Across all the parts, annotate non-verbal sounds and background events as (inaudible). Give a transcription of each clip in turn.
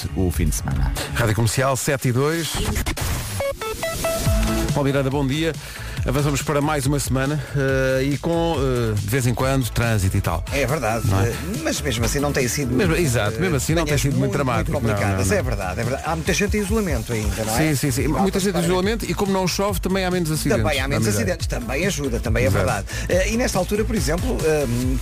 durante o fim de semana. Rádio Comercial 7 e 2. Paulo Miranda, bom dia. Avançamos para mais uma semana uh, e com, uh, de vez em quando, trânsito e tal. É verdade, é? mas mesmo assim não tem sido. Mesmo, exato, mesmo assim não tem sido muito, muito dramático. Muito complicadas, não, não, não. é verdade, é verdade. Há muita gente em isolamento ainda, não é? Sim, sim, sim. muita gente em isolamento e como não chove também há menos acidentes. Também há menos acidentes, também ajuda, também é verdade. Uh, e nesta altura, por exemplo,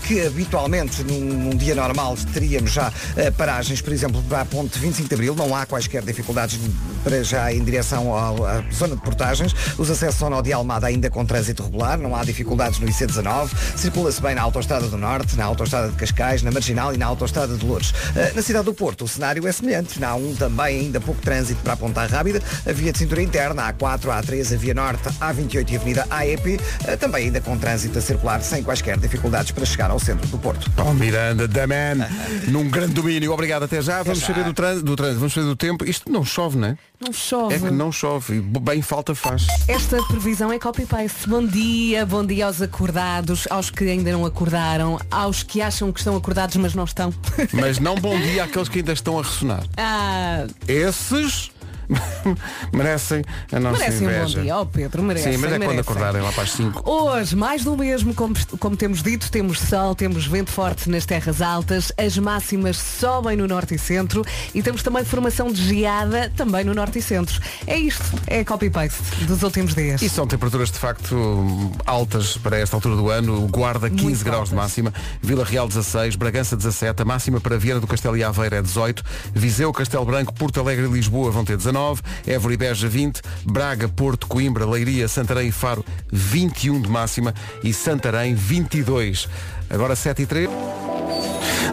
que habitualmente num, num, dia normal teríamos já paragens, por exemplo, para a ponte 25 de Abril, não há quaisquer dificuldades para já em direção à zona de portagens. Os acessos ao nó de Almada ainda com trânsito regular, não há dificuldades no IC19, circula-se bem na Autostrada do Norte, na Autostrada de Cascais, na Marginal e na Autostrada de Lourdes. Uh, na cidade do Porto, o cenário é semelhante. Na A1 também ainda pouco trânsito para a Ponta Rábida, a via de cintura interna, a A4, a A3, a via Norte, a A28 e a Avenida AEP, uh, também ainda com trânsito a circular sem quaisquer dificuldades para chegar ao centro do Porto. Paulo Miranda, da man, (laughs) num grande domínio. Obrigado, até já. Vamos saber do trânsito, do trânsito, vamos saber do tempo. Isto não chove, não é? Não chove. É que não chove. Bem falta faz. Esta previsão é copy-paste. Bom dia, bom dia aos acordados, aos que ainda não acordaram, aos que acham que estão acordados mas não estão. Mas não (laughs) bom dia àqueles que ainda estão a ressonar. Ah. Esses (laughs) merecem a nossa merecem inveja. um bom dia, oh Pedro, merecem. Sim, mas é merecem. quando acordarem lá para as 5. Hoje, mais do mesmo, como, como temos dito, temos sol, temos vento forte nas terras altas, as máximas sobem no norte e centro e temos também formação de geada também no norte e centro. É isto, é copy-paste dos últimos dias. E são temperaturas de facto altas para esta altura do ano. Guarda 15 Muito graus altas. de máxima, Vila Real 16, Bragança 17, a máxima para Viana do Castelo e Aveira é 18, Viseu, Castelo Branco, Porto Alegre e Lisboa vão ter 19, Évora e Beja 20, Braga, Porto, Coimbra, Leiria, Santarém e Faro 21 de máxima e Santarém 22. Agora 7 e 3.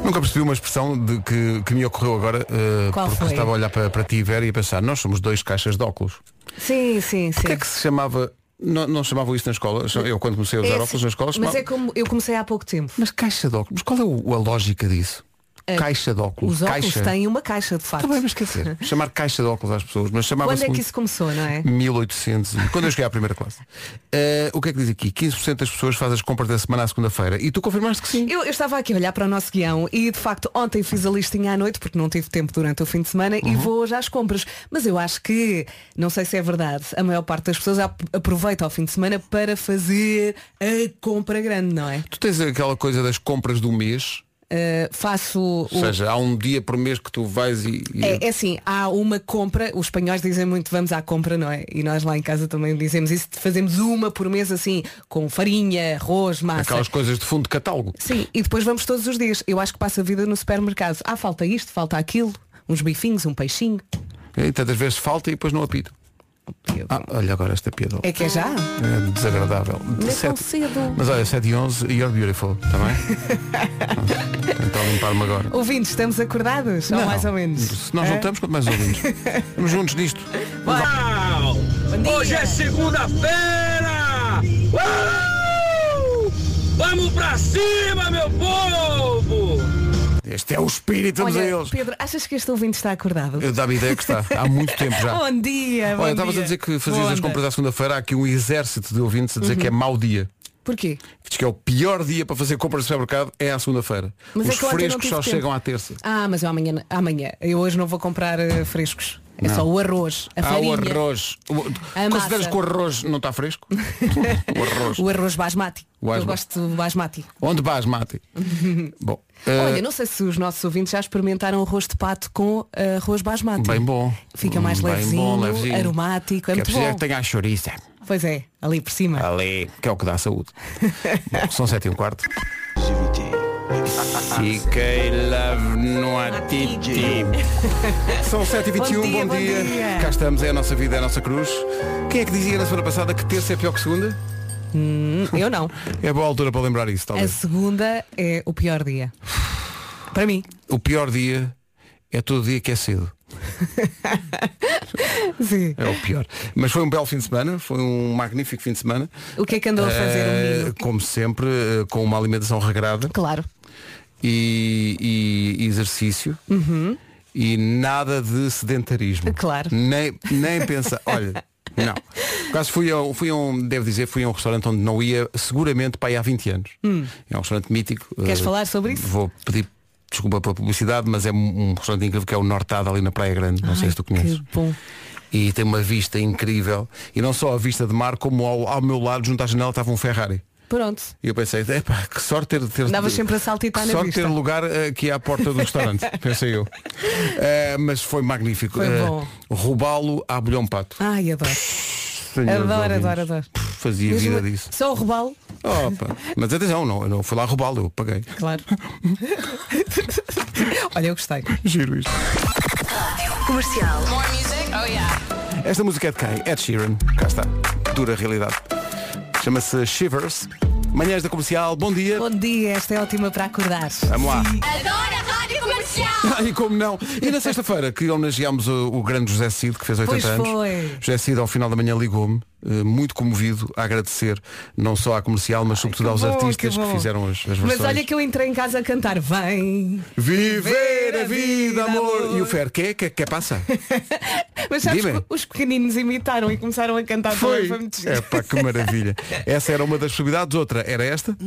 Nunca percebi uma expressão de que, que me ocorreu agora, uh, porque foi? estava a olhar para, para ti, Vera, e a pensar, nós somos dois caixas de óculos. Sim, sim, sim. Porquê é que se chamava. Não, não chamavam isso na escola? Eu quando comecei a usar É óculos assim, na escola Mas chamava... é como eu comecei há pouco tempo. Mas caixa de óculos. Mas qual é o- a lógica disso? Caixa de óculos. Os óculos caixa. têm uma caixa, de facto. Mas quer dizer, chamar caixa de óculos às pessoas, mas chamava-se Quando é que isso começou, não é? 1800, e- quando eu cheguei à primeira classe. Eh, o que é que diz aqui? 15% das pessoas fazem as compras da semana à segunda-feira. E tu confirmaste que sim. Eu, eu estava aqui a olhar para o nosso guião e de facto ontem fiz a listinha à noite porque não tive tempo durante o fim de semana Uhum. e vou hoje às compras. Mas eu acho que, não sei se é verdade, a maior parte das pessoas ap- aproveita o fim de semana para fazer a compra grande, não é? Tu tens aquela coisa das compras do mês, Uh, faço ou o, seja, há um dia por mês que tu vais e. e- É, é assim, há uma compra, os espanhóis dizem muito vamos à compra, não é? E nós lá em casa também dizemos isso, fazemos uma por mês assim, com farinha, arroz, massa. Aquelas coisas de fundo de catálogo. Sim, e depois vamos todos os dias. Eu acho que passo a vida no supermercado. Ah, falta isto, falta aquilo, uns bifinhos, um peixinho. E tantas vezes falta e depois não apito. Ah, olha agora esta piada. É que é já? É desagradável. Não é Sete- tão cedo. Mas olha, 7 e 11, you're beautiful, está bem? (laughs) Tentar limpar-me agora. Ouvintes, estamos acordados? Ou Não. mais ou menos? Se nós não Hã? estamos, quanto mais ouvintes. (laughs) Estamos juntos nisto. Dia. Hoje é segunda-feira! Uau! Vamos pra cima, meu povo! Este é o espírito, vamos a Olha, eles. Pedro, achas que este ouvinte está acordado? Eu dava a ideia que está. Há muito (laughs) tempo já. Bom dia, bom Olha, estavas a dizer que fazias Boa as compras à segunda-feira, há aqui um exército de ouvintes a dizer que é mau dia. Porquê? Diz que é o pior dia para fazer compras no supermercado é à segunda-feira. Mas é Os que ontem não frescos tive só tempo. chegam à terça. Ah, mas eu amanhã, amanhã. Eu hoje não vou comprar eh, frescos. É Não. só o arroz, a Ah, farinha. o arroz. O- A Consideras massa. que o arroz não está fresco? (laughs) o arroz. O arroz basmati. O Eu gosto do basmati. Onde vais, Mati? (laughs) Bom. Eh, Olha, não sei se os nossos ouvintes já experimentaram arroz de pato com eh, arroz basmati. Bem bom. Fica mais Bem levezinho, bom, levezinho. aromático, é que muito preciso é bom. que tenha a chouriça. Pois é, ali por cima. Ali, que é o que dá saúde. (laughs) Bom, são sete e um quarto. Fiquei love no atiti. São 7h21, Bom dia, bom, bom dia. dia. Cá estamos, é a nossa vida, é a nossa cruz. Quem é que dizia na semana passada que terça é pior que segunda? Hum, eu não. (laughs) É boa altura para lembrar isso, A talvez. segunda é o pior dia. (laughs) Para mim. O pior dia é todo dia que é cedo. (laughs) É o pior. Mas foi um belo fim de semana, foi um magnífico fim de semana. O que é que andou a fazer Eh? Como sempre, eh, com uma alimentação regrada Claro. e, e exercício. E nada de sedentarismo. Uhum. Claro. Nem, nem pensar. (laughs) Olha, não. Por acaso fui a, fui a um, devo dizer, fui a um restaurante onde não ia seguramente para aí há 20 anos. É um restaurante mítico. Hum. Queres Eh, falar sobre isso? Vou pedir desculpa pela publicidade, mas é um, um restaurante incrível que é o Nortada ali na Praia Grande. Não sei Ai, se tu conheces. Bom. E tem uma vista incrível. E não só a vista de mar, como ao, ao meu lado, junto à janela, estava um Ferrari. Pronto. E eu pensei, epá, que sorte ter, ter Andavas sempre a saltitar que na sorte vista. ter lugar eh, aqui à porta do restaurante, (laughs) pensei eu. Eh, mas foi magnífico. Foi bom. Roubá-lo à bolhão pato. Ai, adoro. Senhores Adoro, ouvintes. adoro, adoro. Fazia Mesmo- vida disso. Só o robalo, Opa. Mas atenção, não, eu não fui lá roubá-lo, eu paguei. claro. (laughs) Olha, eu gostei. Giro isto. Comercial. Esta música é de quem? Ed Sheeran. Cá está. Dura realidade. Chama-se Shivers. Manhãs da comercial, bom dia. Bom dia, esta é ótima para acordar. Vamos lá. Adoro a rádio comercial. (laughs) Ah, e como não? E na (laughs) sexta-feira que homenageámos o, o grande José Cid, que fez 80 Pois anos. foi. José Cid ao final da manhã ligou-me, muito comovido, a agradecer não só à comercial, mas sobretudo que aos bom, artistas que que, fizeram as, as versões. Mas olha que eu entrei em casa a cantar. Vem. Viver a vida, amor! E o Fer, que que, que passa? (laughs) Mas sabes Dime. que os pequeninos imitaram e começaram a cantar também. Foi muito. É pá, que maravilha. (laughs) Essa era uma das possibilidades, outra era esta.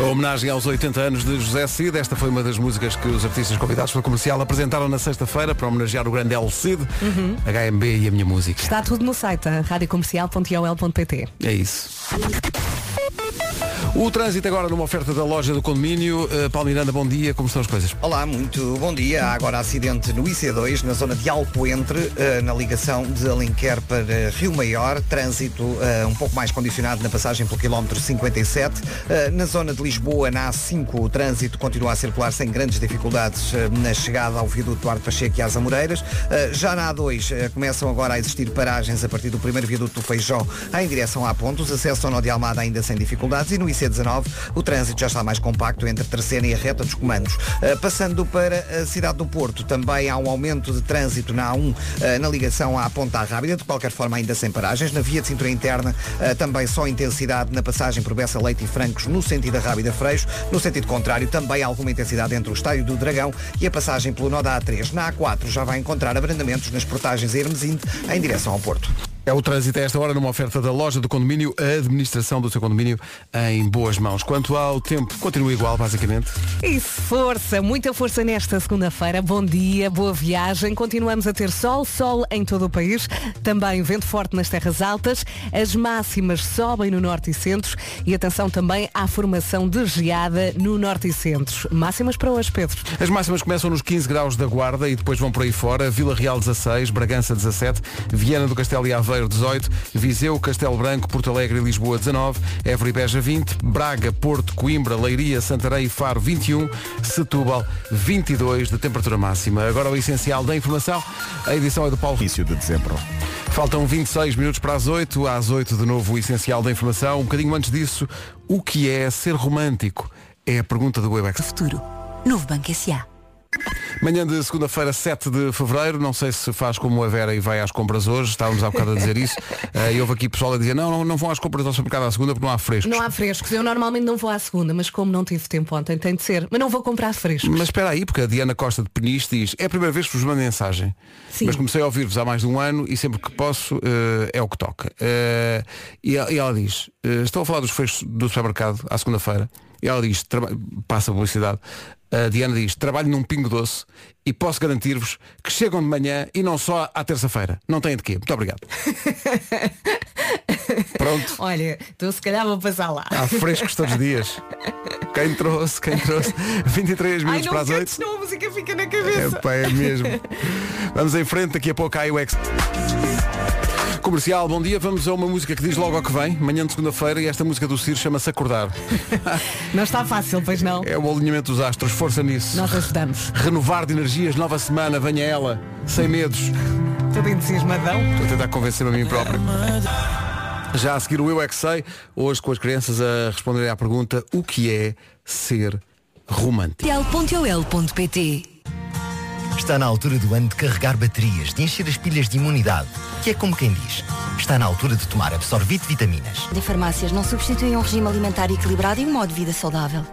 A homenagem aos 80 anos de José Cid. Esta foi uma das músicas que os artistas convidados pela comercial apresentaram na sexta-feira para homenagear o grande El Cid, Uhum. HMB e a minha música. Está tudo no site, a radiocomercial.iol.pt. É isso. O trânsito agora numa oferta da loja do condomínio. Uh, Paulo Miranda, bom dia. Como estão as coisas? Olá, muito bom dia. Há agora acidente no IC2, na zona de Alcoentre, eh, na ligação de Alenquer para Rio Maior. Trânsito eh, um pouco mais condicionado na passagem pelo quilómetro 57. Eh, Na zona de Lisboa, na A5, o trânsito continua a circular sem grandes dificuldades na chegada ao viaduto Duarte Pacheco e às Amoreiras. Já na A2 eh, começam agora a existir paragens a partir do primeiro viaduto do Feijó em direção à Ponte. Os acessos ao Nó de Almada ainda sem dificuldades e no IC19 o trânsito já está mais compacto entre Terceira e a reta dos comandos. Uh, passando para a cidade do Porto, também há um aumento de trânsito na A1 uh, na ligação à Ponta Rábida, de qualquer forma ainda sem paragens. Na via de cintura interna uh, também só intensidade na passagem por Bessa Leite e Francos no sentido da Rábida Freixo. No sentido contrário, também há alguma intensidade entre o Estádio do Dragão e a passagem pelo nó da A3. Na A4 já vai encontrar abrandamentos nas portagens Hermesinde em direção ao Porto. É o trânsito a esta hora numa oferta da loja do condomínio, a administração do seu condomínio em boas mãos. Quanto ao tempo, continua igual, basicamente. E força, muita força nesta segunda-feira. Bom dia, boa viagem. Continuamos a ter sol, sol em todo o país. Também vento forte nas terras altas. As máximas sobem no norte e centro. E atenção também à formação de geada no norte e centro. Máximas para hoje, Pedro. As máximas começam nos 15 graus da Guarda e depois vão por aí fora. Vila Real 16, Bragança 17, Viana do Castelo e Aveiro 18, Viseu, Castelo Branco, Porto Alegre e Lisboa 19, Évora e Beja 20, Braga, Porto, Coimbra, Leiria, Santarém e Faro 21, Setúbal 22 de temperatura máxima. Agora o essencial da informação. A edição é do Paulo. Início de dezembro. Faltam 26 minutos para as 8, às 8 de novo o essencial da informação. Um bocadinho antes disso, o que é ser romântico? É a pergunta do Webex. Futuro. Novo Banco S.A. Manhã de segunda-feira, 7 de fevereiro, não sei se faz como a Vera e vai às compras hoje, estávamos há bocado a dizer isso. (laughs) Eh, E houve aqui pessoal a dizer, não, não, não vão às compras ao supermercado à segunda porque não há frescos. Não há frescos. Eu normalmente não vou à segunda, mas como não tive tempo ontem, tem de ser. Mas não vou comprar frescos. Mas espera aí, porque a Diana Costa de Peniche diz, é a primeira vez que vos mando mensagem. Sim. Mas comecei a ouvir-vos há mais de um ano e sempre que posso eh, é o que toca. Eh, e, ela- e ela diz, eh, estou a falar dos frescos do supermercado à segunda-feira. E ela diz, passa a publicidade. A Diana diz, trabalho num pingo doce e posso garantir-vos que chegam de manhã e não só à terça-feira. Não têm de quê. Muito obrigado. (laughs) Pronto. Olha, então se calhar vou passar lá. Há frescos todos os dias. Quem trouxe, quem trouxe. (laughs) 23 Ai, minutos não para as 8. cantes, senão a música fica na cabeça. É, pá, é mesmo. (laughs) Vamos em frente, daqui a pouco há o X. Comercial, bom dia. Vamos a uma música que diz logo ao que vem, manhã de segunda-feira, e esta música do Ciro chama-se Acordar. (laughs) Não está fácil, pois não. É o alinhamento dos astros, força nisso. Nós ajudamos. Renovar de energias, nova semana, venha ela, sem medos. Tudo entusiasmadão. Estou a tentar convencer-me a mim próprio. Já a seguir o Eu É Que Sei, hoje com as crianças a responderem à pergunta o que é ser romântico. Está na altura do ano de carregar baterias, de encher as pilhas de imunidade, que é como quem diz. Está na altura de tomar Absorvite Vitaminas. De farmácias não substituem um regime alimentar equilibrado e um modo de vida saudável.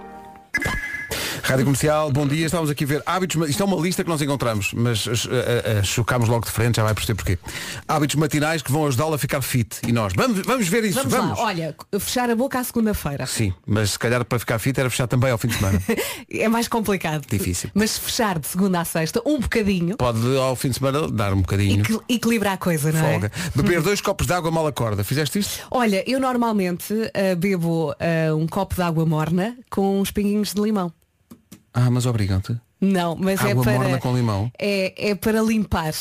Rádio Comercial, bom dia. Estávamos aqui a ver hábitos. Isto é uma lista que nós encontramos, mas uh, uh, uh, chocámos logo de frente, já vai perceber porquê. Hábitos matinais que vão ajudá-lo a ficar fit. E nós, vamos, vamos ver isso, Vamos, vamos. lá, olha, fechar a boca à segunda-feira. Sim, mas se calhar para ficar fit era fechar também ao fim de semana. (laughs) É mais complicado. Difícil. Mas fechar de segunda à sexta, um bocadinho, Pode ao fim de semana dar um bocadinho. equi- equilibrar a coisa, não Folga. é? Beber dois copos de água mal acorda. Fizeste isto? Olha, eu normalmente ah, bebo ah, um copo de água morna com uns pinguinhos de limão. Ah, mas obrigam-te. Não, mas é Água para. morna com limão? É, é para limpar.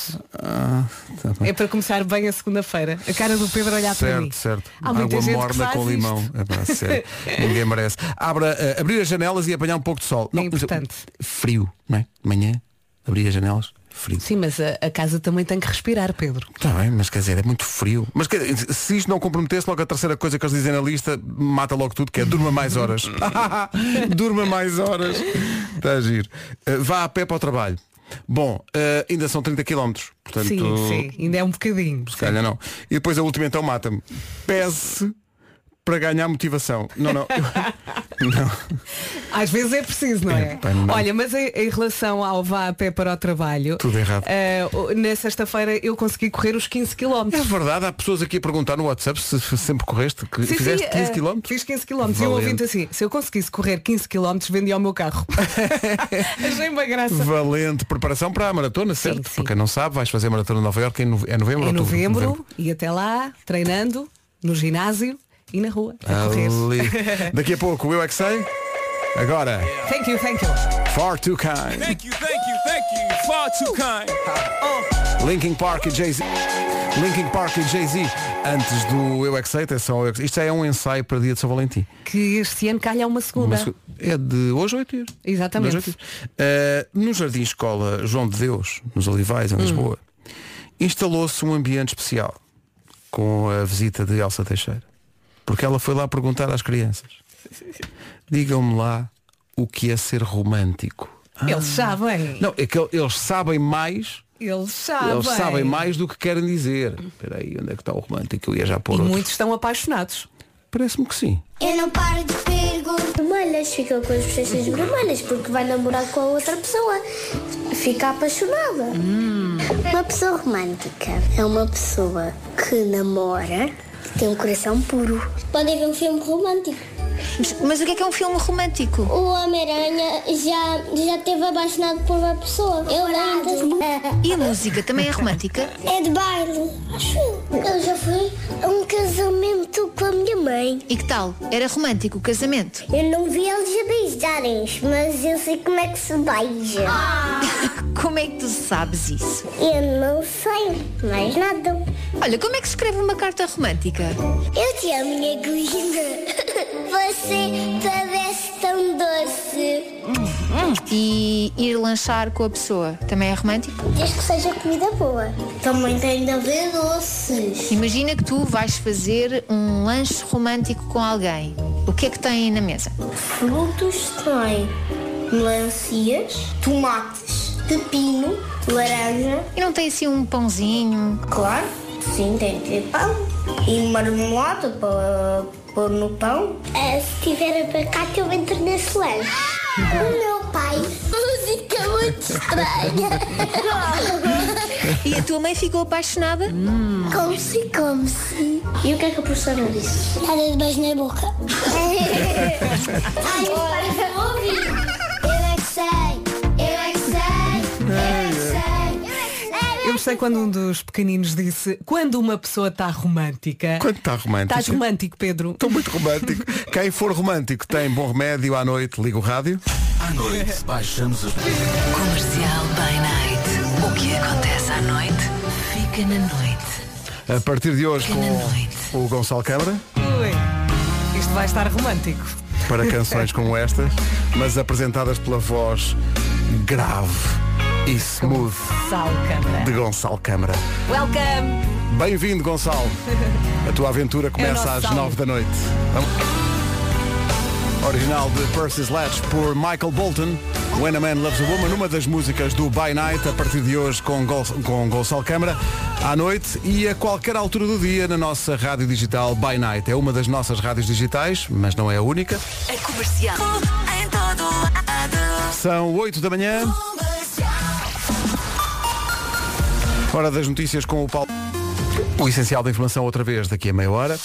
Ah, tá bem. É para começar bem a segunda-feira. A cara do Pedro olhar para mim. Certo, certo. Água morna com isto. limão. É pá, sério. (laughs) Ninguém merece. Abra, eh, abrir as janelas e apanhar um pouco de sol. É importante. Frio, não é? De manhã, abrir as janelas, frio. Sim, mas a, a casa também tem que respirar, Pedro. Está bem, mas quer dizer, é muito frio. Mas quer se isto não comprometesse, logo a terceira coisa que eles dizem na lista, mata logo tudo, que é durma mais horas. (laughs) durma mais horas. Está a giro. Eh, vá a pé para o trabalho. Bom, eh, ainda são 30 km. Portanto, Sim, sim, ainda é um bocadinho. se calhar não. E depois a última então mata-me. Pese para ganhar motivação. Não, não. Eu- (laughs) não. Às vezes é preciso, não é? É, pá, não. Olha, mas em, em relação ao vá a pé para o trabalho, Tudo errado. o- na sexta-feira eu consegui correr os 15 km. É verdade, há pessoas aqui a perguntar no WhatsApp se se sempre correste, que fizeste 15 eh, km. Fiz 15 km. E Valente. ouvinte assim, se eu conseguisse correr 15 km, vendia o meu carro. (laughs) Achei uma graça. Valente preparação para a maratona, certo? sim. Para quem não sabe, vais fazer a maratona de Nova Iorque em nove- é novembro. Em novembro, e até lá, treinando, no ginásio e na rua, a correr. Ali. (laughs) Daqui a pouco, eu é que sei. Agora, Thank you, thank you. Far Too Kind. Thank you, thank you, thank you. Far too kind. Linkin Park e Jay-Z. Linkin Park e Jay-Z. Antes do Eu é que sei, atenção, Eu é sei. isto já é um ensaio para dia de São Valentim. Que este ano calha uma segunda. É de hoje a 8 dias. Exatamente. Hoje oito. Eh, no Jardim Escola João de Deus, nos Olivais, em Lisboa, instalou-se um ambiente especial com a visita de Elsa Teixeira. Porque ela foi lá perguntar às crianças. Digam-me lá o que é ser romântico. Eles sabem. Não, é que el- eles sabem mais, Eles sabem. eles sabem mais do que querem dizer. Espera aí, onde é que está o romântico? Eu ia já pôr E outro. muitos estão apaixonados. Parece-me que sim. Eu não paro de perguntar. Vermelhas, fica com as bochechas vermelhas (laughs) porque vai namorar com a outra pessoa. Fica apaixonada. Uma pessoa romântica é uma pessoa que namora tem um coração puro. Podem ver um filme romântico. Mas, mas o que é que é um filme romântico? O Homem-Aranha já, já esteve apaixonado por uma pessoa. Eu lembro. E a música também é romântica? É de baile, acho eu. Eu já fui a um casamento com a minha mãe. E que tal? Era romântico o casamento? Eu não vi eles a beijarem mas eu sei como é que se beija. (laughs) Como é que tu sabes isso? Eu não sei mais nada. Olha, como é que se escreve uma carta romântica? Eu te amo, minha linda. (laughs) Você parece tão doce. E ir lanchar com a pessoa também é romântico? Desde que seja comida boa. Também tem de haver doces. Imagina que tu vais fazer um lanche romântico com alguém. O que é que tem na mesa? Frutos tem melancias, tomates, pepino, laranja. E não tem assim um pãozinho? Claro, sim, tem de ter pão. E marmelada para pôr no pão. se tiver abacate, eu entro nesse lanche. O meu pai, música muito estranha. E a tua mãe ficou apaixonada? Come-se, come-se. E o que é que a professora disse? Nada de beijo na boca. (laughs) Ai, o pai ouvir. Gostei quando um dos pequeninos disse quando uma pessoa está romântica. Quando está romântico. Estás romântico, Pedro. Estou muito romântico. (laughs) Quem for romântico tem bom remédio à noite, liga o rádio. À noite, baixamos a Comercial by Night. O que acontece à noite, fica na noite. A partir de hoje Fica com o Gonçalo Câmara Ui, isto vai estar romântico. para canções (laughs) como estas, mas apresentadas pela voz grave e smooth de Gonçalo Câmara. Welcome! Bem-vindo, Gonçalo. A tua aventura começa nosso às nove da noite. Vamos. Original de Percy Sledge por Michael Bolton. When a Man Loves a Woman, uma das músicas do By Night, a partir de hoje com, Gol com Gonçalo Câmara, à noite e a qualquer altura do dia na nossa rádio digital By Night. É uma das nossas rádios digitais, mas não é a única. A comercial. Em todo lado. São 8 da manhã. Hora das notícias com o Paulo. O essencial da informação outra vez daqui a meia hora.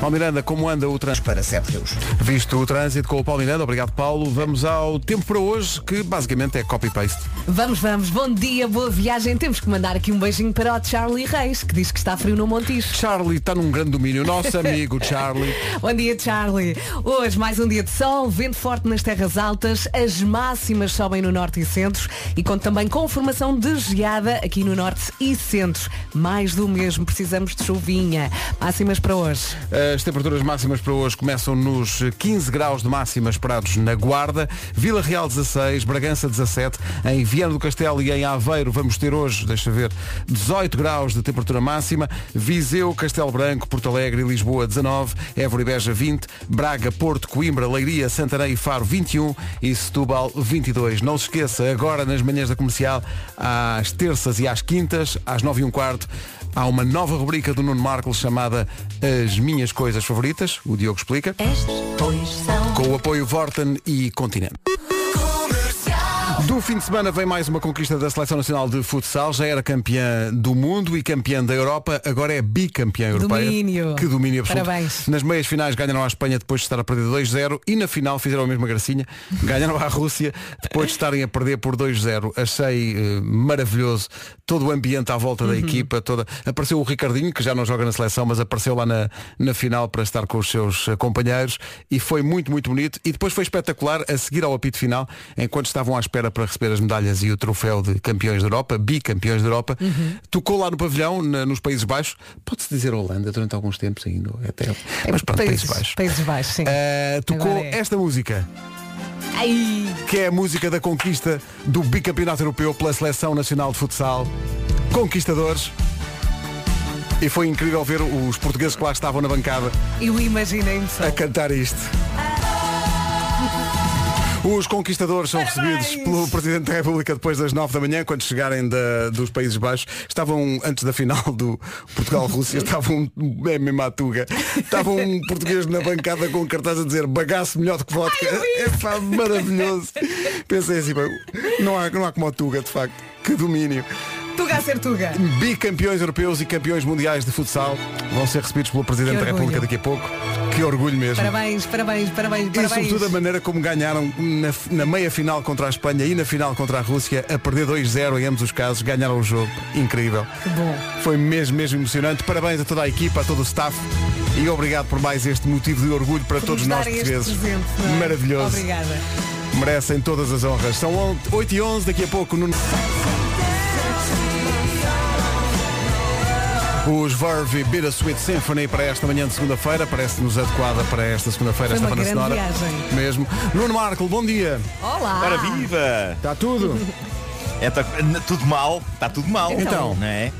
Paulo Miranda, como anda o trânsito? Para Sete Rios. Visto o trânsito com o Paulo Miranda, obrigado Paulo. Vamos ao tempo para hoje, que basicamente é copy-paste. Vamos, vamos. Bom dia, boa viagem. Temos que mandar aqui um beijinho para o Charlie Reis, que diz que está frio no Montijo. Charlie está num grande domínio. Nosso (laughs) amigo Charlie. Bom dia, Charlie. Hoje mais um dia de sol, vento forte nas terras altas, as máximas sobem no norte e centro e conto também com formação de geada aqui no norte e centro. Mais do mesmo, precisamos de chuvinha. Máximas para hoje. As temperaturas máximas para hoje começam nos 15 graus de máxima esperados na Guarda, Vila Real 16, Bragança 17, em Viana do Castelo e em Aveiro vamos ter hoje, deixa ver, 18 graus de temperatura máxima, Viseu, Castelo Branco, Porto Alegre e Lisboa 19, Évora e Beja 20, Braga, Porto, Coimbra, Leiria, Santarém e Faro 21 e Setúbal 22. Não se esqueça, agora nas manhãs da comercial, às terças e às quintas, às 9 e um quarto, Há uma nova rubrica do Nuno Marco chamada As Minhas Coisas Favoritas. O Diogo explica. Com o apoio Vorten e Continente. Do fim de semana vem mais uma conquista da Seleção Nacional de Futsal. Já era campeã do mundo e campeã da Europa, agora é bicampeã europeia. Domínio. Que domínio absoluto. Parabéns. Nas meias finais ganharam a Espanha depois de estar a perder 2-0 e na final fizeram a mesma gracinha. Ganharam a Rússia depois de estarem a perder por 2-0. Achei eh, maravilhoso todo o ambiente à volta da equipa. Toda... Apareceu o Ricardinho, que já não joga na seleção, mas apareceu lá na, na final para estar com os seus eh, companheiros e foi muito, muito bonito. E depois foi espetacular a seguir ao apito final, enquanto estavam à espera para receber as medalhas e o troféu de campeões da Europa, bicampeões da Europa, tocou lá no pavilhão, na- nos Países Baixos. Pode-se dizer Holanda durante alguns tempos ainda. Até... Mas pronto, Países, Baixos. Países Baixos, sim. Eh, tocou é. esta música, Ai, que é a música da conquista do bicampeonato europeu pela Seleção Nacional de Futsal. Conquistadores. E foi incrível ver os portugueses que lá estavam na bancada eu imaginei-me só. a cantar isto. Os conquistadores são Parabéns! recebidos pelo Presidente da República depois das 9 da manhã, quando chegarem da- dos Países Baixos. Estavam, antes da final do Portugal-Rússia, (laughs) estavam um, é mesmo à tuga. Estava um português na bancada com um cartaz a dizer bagaço melhor do que vodka. É pá, maravilhoso. Pensei assim, não há, não há como a tuga, de facto. Que domínio. Tuga a ser Tuga. Bicampeões europeus e campeões mundiais de futsal vão ser recebidos pelo Presidente da República daqui a pouco. Que orgulho mesmo. Parabéns, parabéns, parabéns, E parabéns. sobretudo a maneira como ganharam na, na meia final contra a Espanha e na final contra a Rússia, a perder 2-0 em ambos os casos, ganharam o jogo. Incrível. Que bom. Foi mesmo, mesmo emocionante. Parabéns a toda a equipa, a todo o staff e obrigado por mais este motivo de orgulho para todos nos nós portugueses. presente, é? Maravilhoso. Obrigada. Merecem todas as honras. São 8 e 11 daqui a pouco no... Os Verve Bittersweet Symphony para esta manhã de segunda-feira, parece-nos adequada para esta segunda-feira, Foi esta uma banda grande sonora. viagem. Mesmo. Nuno Marco, bom dia. Olá. Ora viva! Está tudo? É, tá- tudo mal, está tudo mal. Então. não é?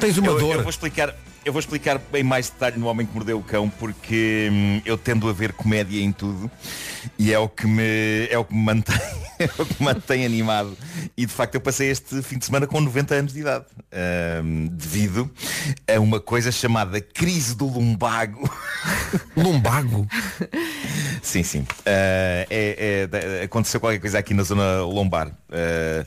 Tens uma eu, dor. eu vou explicar. Eu vou explicar em mais detalhe no Homem que Mordeu o Cão porque hum, eu tendo a ver comédia em tudo e é o que me, é o que me mantém, (laughs) é o que me mantém animado. E de facto eu passei este fim de semana com 90 anos de idade hum, devido a uma coisa chamada crise do lumbago. (laughs) Lumbago? Sim, sim. Ah, é- é- aconteceu qualquer coisa aqui na zona lombar. Ah,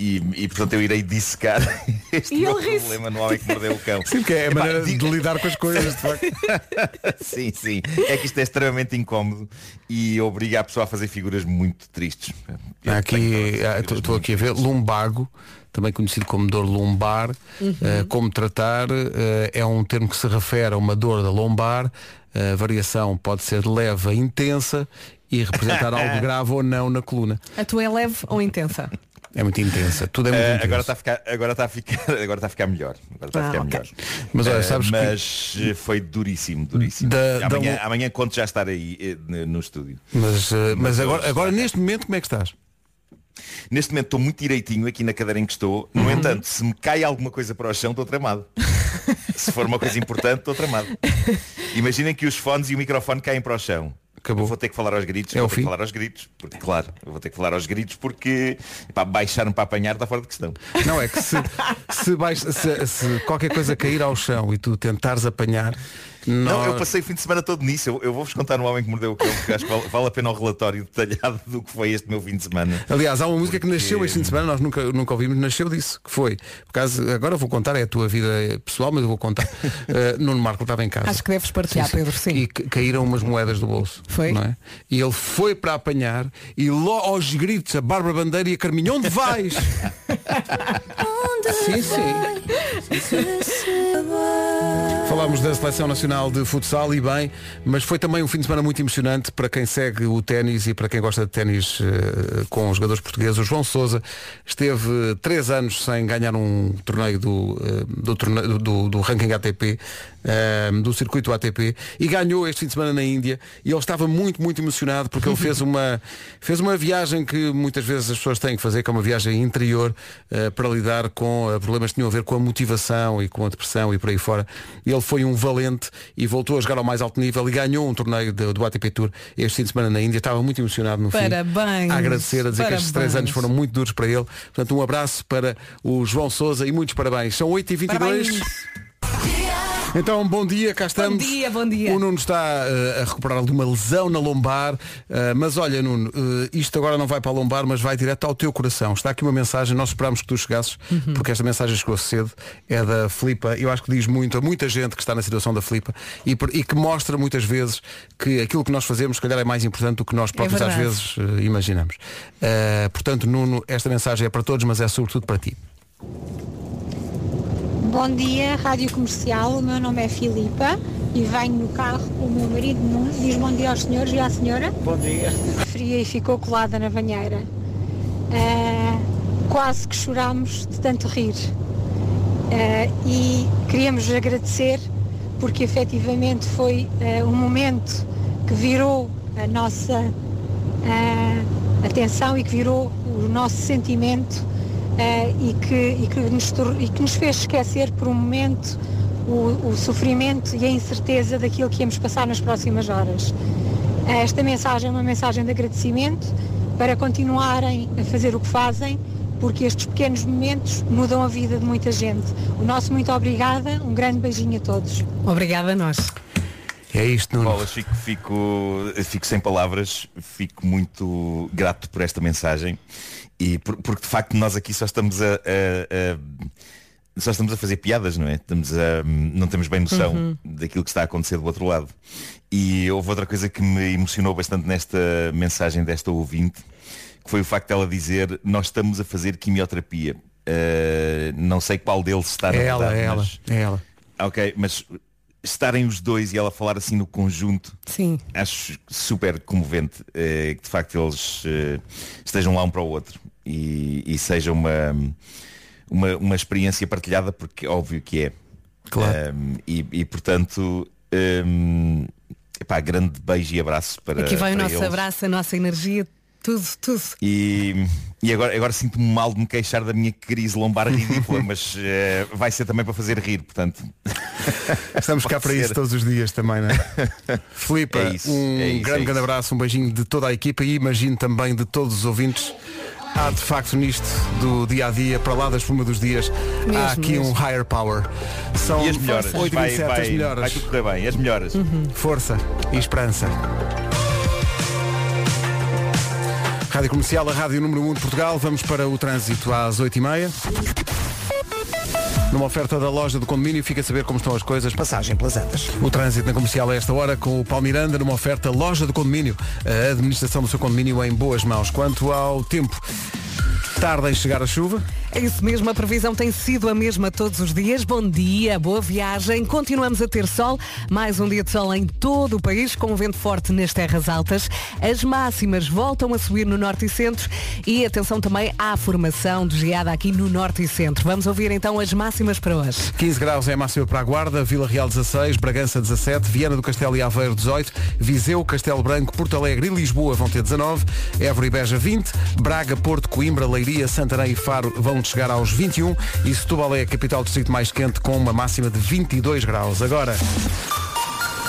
e, e, portanto eu irei dissecar (laughs) este meu problema no homem que mordeu o cão. Sim, que é a maneira de lidar com as coisas, de facto. (laughs) sim, sim. É que isto é extremamente incómodo e obriga a pessoa a fazer figuras muito tristes. Eu Aqui, estou aqui a ver, lumbago, também conhecido como dor lumbar, eh, como tratar, eh, é um termo que se refere a uma dor da lombar, a variação pode ser leve a intensa e representar (laughs) algo grave ou não na coluna. A tua é leve ou intensa? É muito intensa, tudo é muito intenso. agora está a ficar agora está a ficar (laughs) agora está a ficar melhor agora está a Ah, ficar ok. melhor Mas olha, Ah, sabes que- mas eh, foi duríssimo duríssimo Da- da amanhã, lo- amanhã conto já estar aí eh, no estúdio Mas, eh, mas Mas agora, agora neste momento como é que estás? Neste momento estou muito direitinho aqui na cadeira em que estou. No Uhum. entanto, se me cai alguma coisa para o chão, estou tramado. (laughs) se for uma coisa importante, estou tramado. Imaginem que os fones e o microfone caem para o chão. Acabou. Eu vou ter que falar aos gritos, É vou o ter fim? que falar aos gritos, porque claro, eu vou ter que falar aos gritos porque pá, baixar-me para apanhar está fora de questão. Não, é que se, se, vais- se- se qualquer coisa cair ao chão e tu tentares apanhar, Não, Nós- eu passei o fim de semana todo nisso. Eu, eu vou-vos contar no Homem que Mordeu o Cão, porque acho que vale, vale a pena o relatório detalhado do que foi este meu fim de semana. Aliás, há uma música que nasceu Porque- este fim de semana, nós nunca, nunca ouvimos, nasceu disso, que foi. Por causa, agora vou contar, é a tua vida pessoal, mas eu vou contar. Uh, (laughs) Nuno Marco estava em casa. Acho que deves partilhar, Pedro, sim. E ca- caíram umas moedas do bolso. Foi? Não é? E ele foi para apanhar e logo aos gritos a Bárbara Bandeira e a Carminho, onde vais? (laughs) sim, sim. Falámos da Seleção Nacional de Futsal e bem, mas foi também um fim de semana muito emocionante para quem segue o ténis e para quem gosta de ténis eh, com os jogadores portugueses. O João Sousa esteve três anos sem ganhar um torneio do, eh, do, torneio- do- do ranking ATP, eh, do circuito ATP, e ganhou este fim de semana na Índia. E ele estava muito, muito emocionado porque ele fez (laughs) uma, fez uma viagem que muitas vezes as pessoas têm que fazer, que é uma viagem interior eh, para lidar com eh, problemas que tinham a ver com a motivação e com a depressão e por aí fora. Ele foi um valente e voltou a jogar ao mais alto nível e ganhou um torneio de- do ATP Tour este fim de semana na Índia. Estava muito emocionado no Parabéns. fim. A agradecer, a dizer que estes três Parabéns. anos foram muito duros para ele. Portanto, um abraço para o João Sousa e muitos parabéns. São 8h22. Parabéns. Então, bom dia, cá estamos. Bom dia, bom dia. O Nuno está eh, a recuperar de uma lesão na lombar, eh, mas olha, Nuno, eh, isto agora não vai para a lombar, mas vai direto ao teu coração. Está aqui uma mensagem, nós esperámos que tu chegasses, Uhum. porque esta mensagem chegou cedo, é da Filipa, eu acho que diz muito a muita gente que está na situação da Filipa e, e que mostra muitas vezes que aquilo que nós fazemos, se calhar, é mais importante do que nós próprios às verdade. vezes imaginamos. Portanto, Nuno, esta mensagem é para todos, mas é sobretudo para ti. Bom dia, Rádio Comercial. O meu nome é Filipa e venho no carro com o meu marido Nuno. Diz bom dia aos senhores e à senhora. Bom dia. Fria e ficou colada na banheira. Ah, quase que chorámos de tanto rir. Ah, e queríamos agradecer porque efetivamente foi ah, um momento que virou a nossa atenção e que virou o nosso sentimento e, que, e, que nos, e que nos fez esquecer por um momento o, o sofrimento e a incerteza daquilo que íamos passar nas próximas horas. Eh, Esta mensagem é uma mensagem de agradecimento para continuarem a fazer o que fazem, porque estes pequenos momentos mudam a vida de muita gente. O nosso muito obrigada, um grande beijinho a todos. Obrigada a nós. É isto, Nuno. Bolas, fico, fico, fico sem palavras, fico muito grato por esta mensagem e por- porque de facto nós aqui só estamos a, a- a- só estamos a fazer piadas, não é? Estamos a, não temos bem noção Uhum. daquilo que está a acontecer do outro lado. E houve outra coisa que me emocionou bastante nesta mensagem desta ouvinte, que foi o facto dela dizer nós estamos a fazer quimioterapia. Uh, não sei qual deles está na É ela, verdade, é ela, mas- é ela. Ok, mas estarem os dois e ela falar assim no conjunto, Sim. acho super comovente eh, que de facto eles eh, estejam lá um para o outro e, e seja uma, uma, uma experiência partilhada, porque óbvio que é. Claro. Um, e, e, portanto, um, epá, grande beijo e abraço para, Aqui vai o para nosso eles. abraço, a nossa energia, tudo, tudo. E, e agora, agora sinto-me mal de me queixar da minha crise lombar ridícula, (laughs) mas eh, vai ser também para fazer rir, portanto. Estamos cá para isso ser. todos os dias também, não é? (laughs) Filipa, É isso, um é isso, grande, é grande isso. abraço, um beijinho de toda a equipa e imagino também de todos os ouvintes. Há de facto nisto do dia a dia, para lá da espuma dos dias, há Mesmo, aqui mesmo. um higher power. São E as melhoras? 8 Vai- 27, vai- as melhoras. vai tudo correr bem, as melhoras. Força e esperança. Rádio Comercial, a Rádio Número 1 de Portugal. Vamos para o trânsito às 8h30. Numa oferta da loja do condomínio, fica a saber como estão as coisas. Passagem pelas Antas. O trânsito na comercial a esta hora com o Paulo Miranda numa oferta loja do condomínio. A administração do seu condomínio em boas mãos. Quanto ao tempo, tarda em chegar a chuva. É isso mesmo, a previsão tem sido a mesma todos os dias. Bom dia, boa viagem. Continuamos a ter sol, mais um dia de sol em todo o país, com vento forte nas terras altas. As máximas voltam a subir no norte e centro e atenção também à formação de geada aqui no norte e centro. Vamos ouvir então as máximas para hoje. 15 graus é a máxima para a Guarda, Vila Real 16, Bragança 17, Viana do Castelo e Aveiro 18, Viseu, Castelo Branco, Porto Alegre e Lisboa vão ter 19, Évora e Beja 20, Braga, Porto, Coimbra, Leiria, Santarém e Faro vão chegar aos 21 e Setúbal é a capital do distrito mais quente com uma máxima de 22 graus. Agora,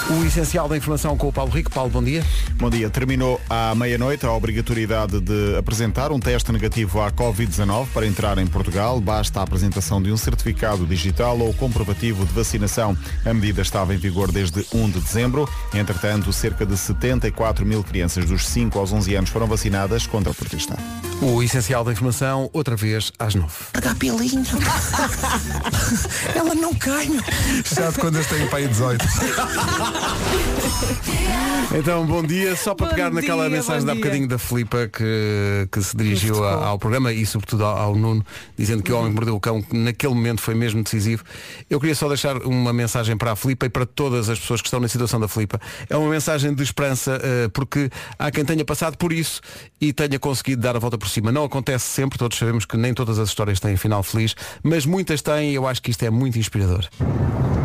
O essencial da informação com o Paulo Rico. Paulo, bom dia. Bom dia. Terminou à meia-noite a obrigatoriedade de apresentar um teste negativo à Covid-19 para entrar em Portugal. Basta a apresentação de um certificado digital ou comprovativo de vacinação. A medida estava em vigor desde 1 de dezembro. Entretanto, cerca de 74 mil crianças dos 5 aos 11 anos foram vacinadas contra a protesta. O essencial da informação, outra vez às nove. Pagar pelinho. (laughs) Ela não cai. meu. Chato quando eles têm pai 18. (laughs) (laughs) Então, bom dia. Só para Bom pegar naquela dia, mensagem de há dia. bocadinho da Filipa que, que se dirigiu a- ao programa e sobretudo ao, ao Nuno, dizendo que o homem que mordeu o cão naquele momento foi mesmo decisivo. Eu queria só deixar uma mensagem para a Filipa e para todas as pessoas que estão na situação da Filipa. É uma mensagem de esperança, eh, porque há quem tenha passado por isso e tenha conseguido dar a volta por cima. Não acontece sempre, todos sabemos que nem todas as histórias têm final feliz, mas muitas têm e eu acho que isto é muito inspirador.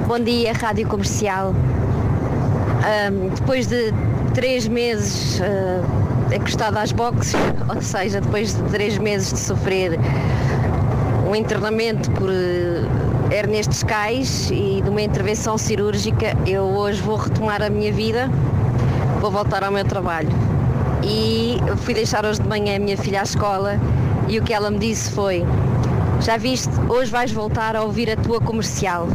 Bom dia, Rádio Comercial. Depois de três meses ah, encostado às boxes, ou seja, depois de três meses de sofrer um internamento por eh, hérnias discais e de uma intervenção cirúrgica, eu hoje vou retomar a minha vida, vou voltar ao meu trabalho. E fui deixar hoje de manhã a minha filha à escola e o que ela me disse foi já viste, hoje vais voltar a ouvir a tua comercial.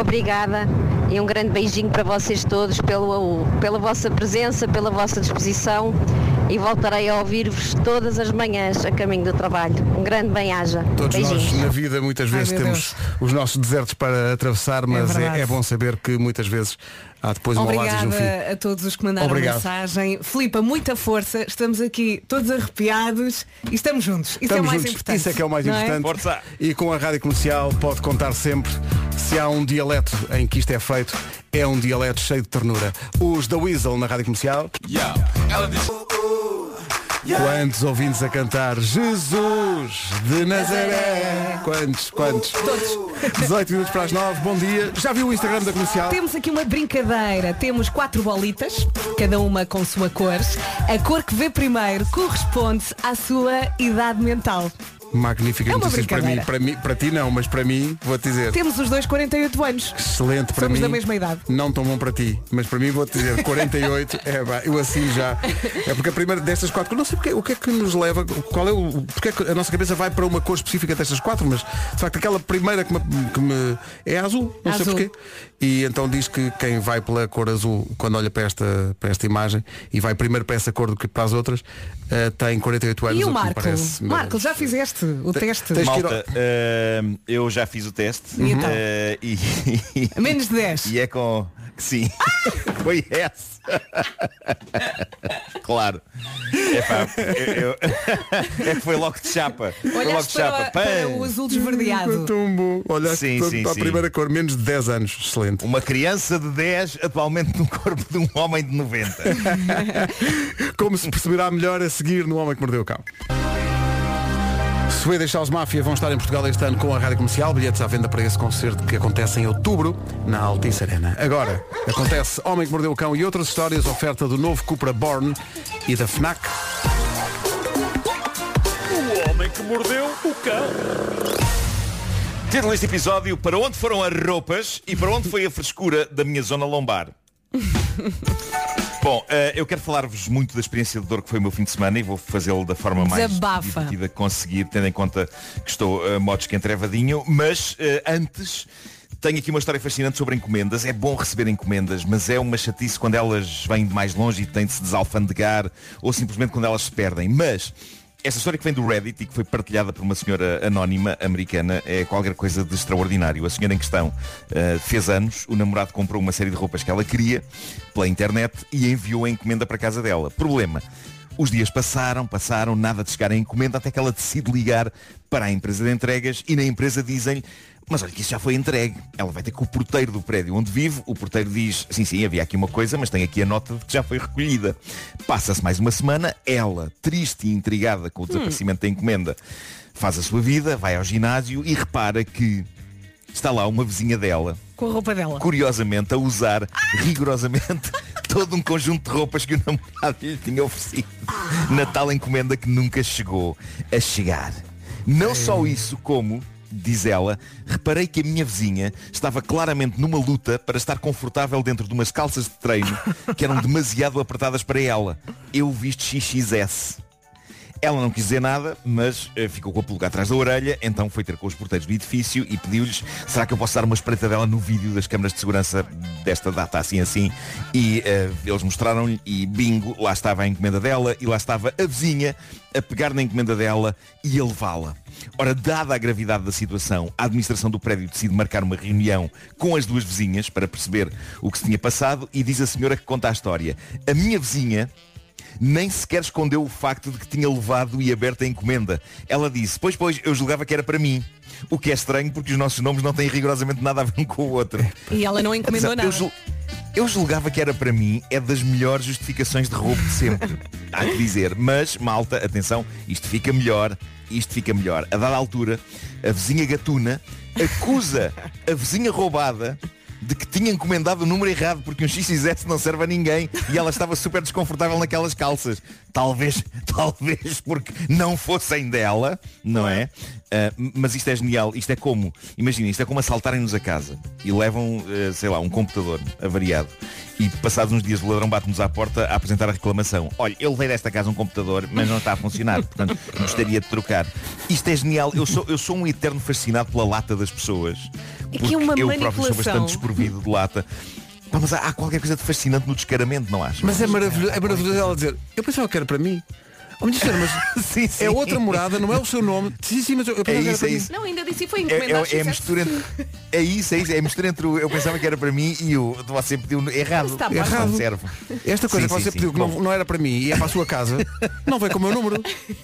Obrigada e um grande beijinho para vocês todos pelo, pela vossa presença, pela vossa disposição e voltarei a ouvir-vos todas as manhãs a caminho do trabalho. Um grande bem-aja. Todos Beijinhos. nós na vida muitas Ai, vezes meu temos os nossos desertos para atravessar, mas é, verdade. é bom saber que muitas vezes há depois um oásis no fim. Obrigada a todos os que mandaram Obrigado. mensagem. Filipa, muita força. Estamos aqui todos arrepiados e estamos juntos. Isso Estamos é o mais juntos. importante. Isso é que é o mais não importante. E com a Rádio Comercial pode contar sempre. Se há um dialeto em que isto é feito, é um dialeto cheio de ternura. Os da Weasel na Rádio Comercial. Ela disse. Quantos ouvintes a cantar Jesus de Nazaré? Quantos, quantos? Todos. 18 minutos para as 9, bom dia. Já viu o Instagram da Comercial? Temos aqui uma brincadeira. Temos quatro bolitas, cada uma com sua cor. A cor que vê primeiro corresponde à sua idade mental. Magníficas É uma notícias para mim, para mim, para ti não, mas para mim, vou-te dizer. Temos os dois 48 anos. Excelente para Somos mim. da mesma idade. Não tão bom para ti, mas para mim vou-te dizer 48, é pá, eu assim já. É porque a primeira destas quatro, não sei porque, o que é que nos leva, qual é o. Porque é que a nossa cabeça vai para uma cor específica destas quatro, mas de facto aquela primeira que me, que me- é azul, não sei Azul. porquê. E então diz que quem vai pela cor azul, quando olha para esta, para esta imagem e vai primeiro para essa cor do que para as outras, eh, tem 48 anos. E o Marco? parece- Marco, já fizeste o teste? Malta, eh, eu já fiz o teste. E então? eh, e, A menos de 10. (laughs) e é com. Sim. (laughs) Foi essa. (laughs) claro. Epá, eu- eu- (laughs) é que foi logo de chapa. Foi logo de Olhaste para, chapa. para Pam! o azul desverdeado. Tão bom. Olha, Sim, para sim, a sim. primeira cor, menos de 10 anos. Excelente. Uma criança de 10 atualmente no corpo de um homem de 90. Como se perceberá melhor a seguir no Homem que Mordeu o Cão. Swedish House Mafia vão estar em Portugal este ano com a rádio comercial. Bilhetes à venda para esse concerto que acontece em outubro na Altice Arena. Agora, acontece Homem que Mordeu o Cão e outras histórias, oferta do novo Cupra Born e da FNAC. O homem que mordeu o cão. Título deste episódio, para onde foram as roupas e para onde foi a frescura da minha zona lombar. (laughs) Bom, eh, eu quero falar-vos muito da experiência de dor que foi o meu fim de semana e vou fazê-lo da forma mais Desabafa. divertida que conseguir, tendo em conta que estou a modos que entrevadinho, mas eh, antes tenho aqui uma história fascinante sobre encomendas. É bom receber encomendas, mas é uma chatice quando elas vêm de mais longe e têm de se desalfandegar ou simplesmente quando elas se perdem. Mas esta história que vem do Reddit e que foi partilhada por uma senhora anónima americana é qualquer coisa de extraordinário. A senhora em questão eh, fez anos, o namorado comprou uma série de roupas que ela queria pela internet e enviou a encomenda para casa dela. Problema. Os dias passaram, passaram, nada de chegar a encomenda até que ela decide ligar para a empresa de entregas e na empresa dizem-lhe mas olha que isso já foi entregue. Ela vai ter com o porteiro do prédio onde vive. O porteiro diz, sim, sim, havia aqui uma coisa, mas tem aqui a nota de que já foi recolhida. Passa-se mais uma semana, ela, triste e intrigada com o desaparecimento da encomenda, faz a sua vida, vai ao ginásio e repara que está lá uma vizinha dela, Com a roupa dela. curiosamente, a usar rigorosamente (laughs) todo um conjunto de roupas que o namorado lhe tinha oferecido na tal encomenda que nunca chegou a chegar. Não só isso, como diz ela, reparei que a minha vizinha estava claramente numa luta para estar confortável dentro de umas calças de treino que eram demasiado apertadas para ela. Eu visto XXS. Ela não quis dizer nada, mas eh, ficou com a pulga atrás da orelha, então foi ter com os porteiros do edifício e pediu-lhes, será que eu posso dar uma espreita dela no vídeo das câmaras de segurança desta data assim assim? E eh, eles mostraram-lhe e bingo, lá estava a encomenda dela e lá estava a vizinha a pegar na encomenda dela e a levá-la. Ora, dada a gravidade da situação, a administração do prédio decide marcar uma reunião com as duas vizinhas para perceber o que se tinha passado e diz a senhora que conta a história. A minha vizinha nem sequer escondeu o facto de que tinha levado e aberto a encomenda. Ela disse, pois pois, eu julgava que era para mim. O que é estranho porque os nossos nomes não têm rigorosamente nada a ver um com o outro. E ela não encomendou Atenção, nada. Eu, jul- eu julgava que era para mim, é das melhores justificações de roubo de sempre. Há que dizer. Mas, malta, atenção, isto fica melhor, isto fica melhor. A dada altura, a vizinha gatuna acusa a vizinha roubada de que tinha encomendado o número errado porque um XXS não serve a ninguém e ela estava super desconfortável naquelas calças. Talvez, (laughs) talvez porque não fossem dela, não é? Ah, mas isto é genial. Isto é como, imagina, isto é como assaltarem-nos a casa e levam, eh, sei lá, um computador avariado. E passados uns dias o ladrão bate-nos à porta a apresentar a reclamação. Olha, eu levei desta casa um computador, mas não está a funcionar. Portanto, gostaria de trocar. Isto é genial. Eu sou, eu sou um eterno fascinado pela lata das pessoas. É que Porque é eu próprio sou bastante desprovido de lata. Mas há, há qualquer coisa de fascinante no descaramento, não achas? Mas é maravilhoso, é maravilhoso ela dizer, eu pensava que era para mim. Oh, mas, (laughs) Sim, sim. é outra morada, não é o seu nome. Sim, sim, mas eu, eu pensava que era isso, para é mim. isso. Não, ainda disse e foi É, encomendar é, é a mistura entre, é isso, é isso, é a mistura entre o eu pensava que era para mim e o você pediu errado. Não errado. serve. Esta coisa Sim, que você sim. pediu que não, não era para mim e é para a sua casa, não vem com o meu número.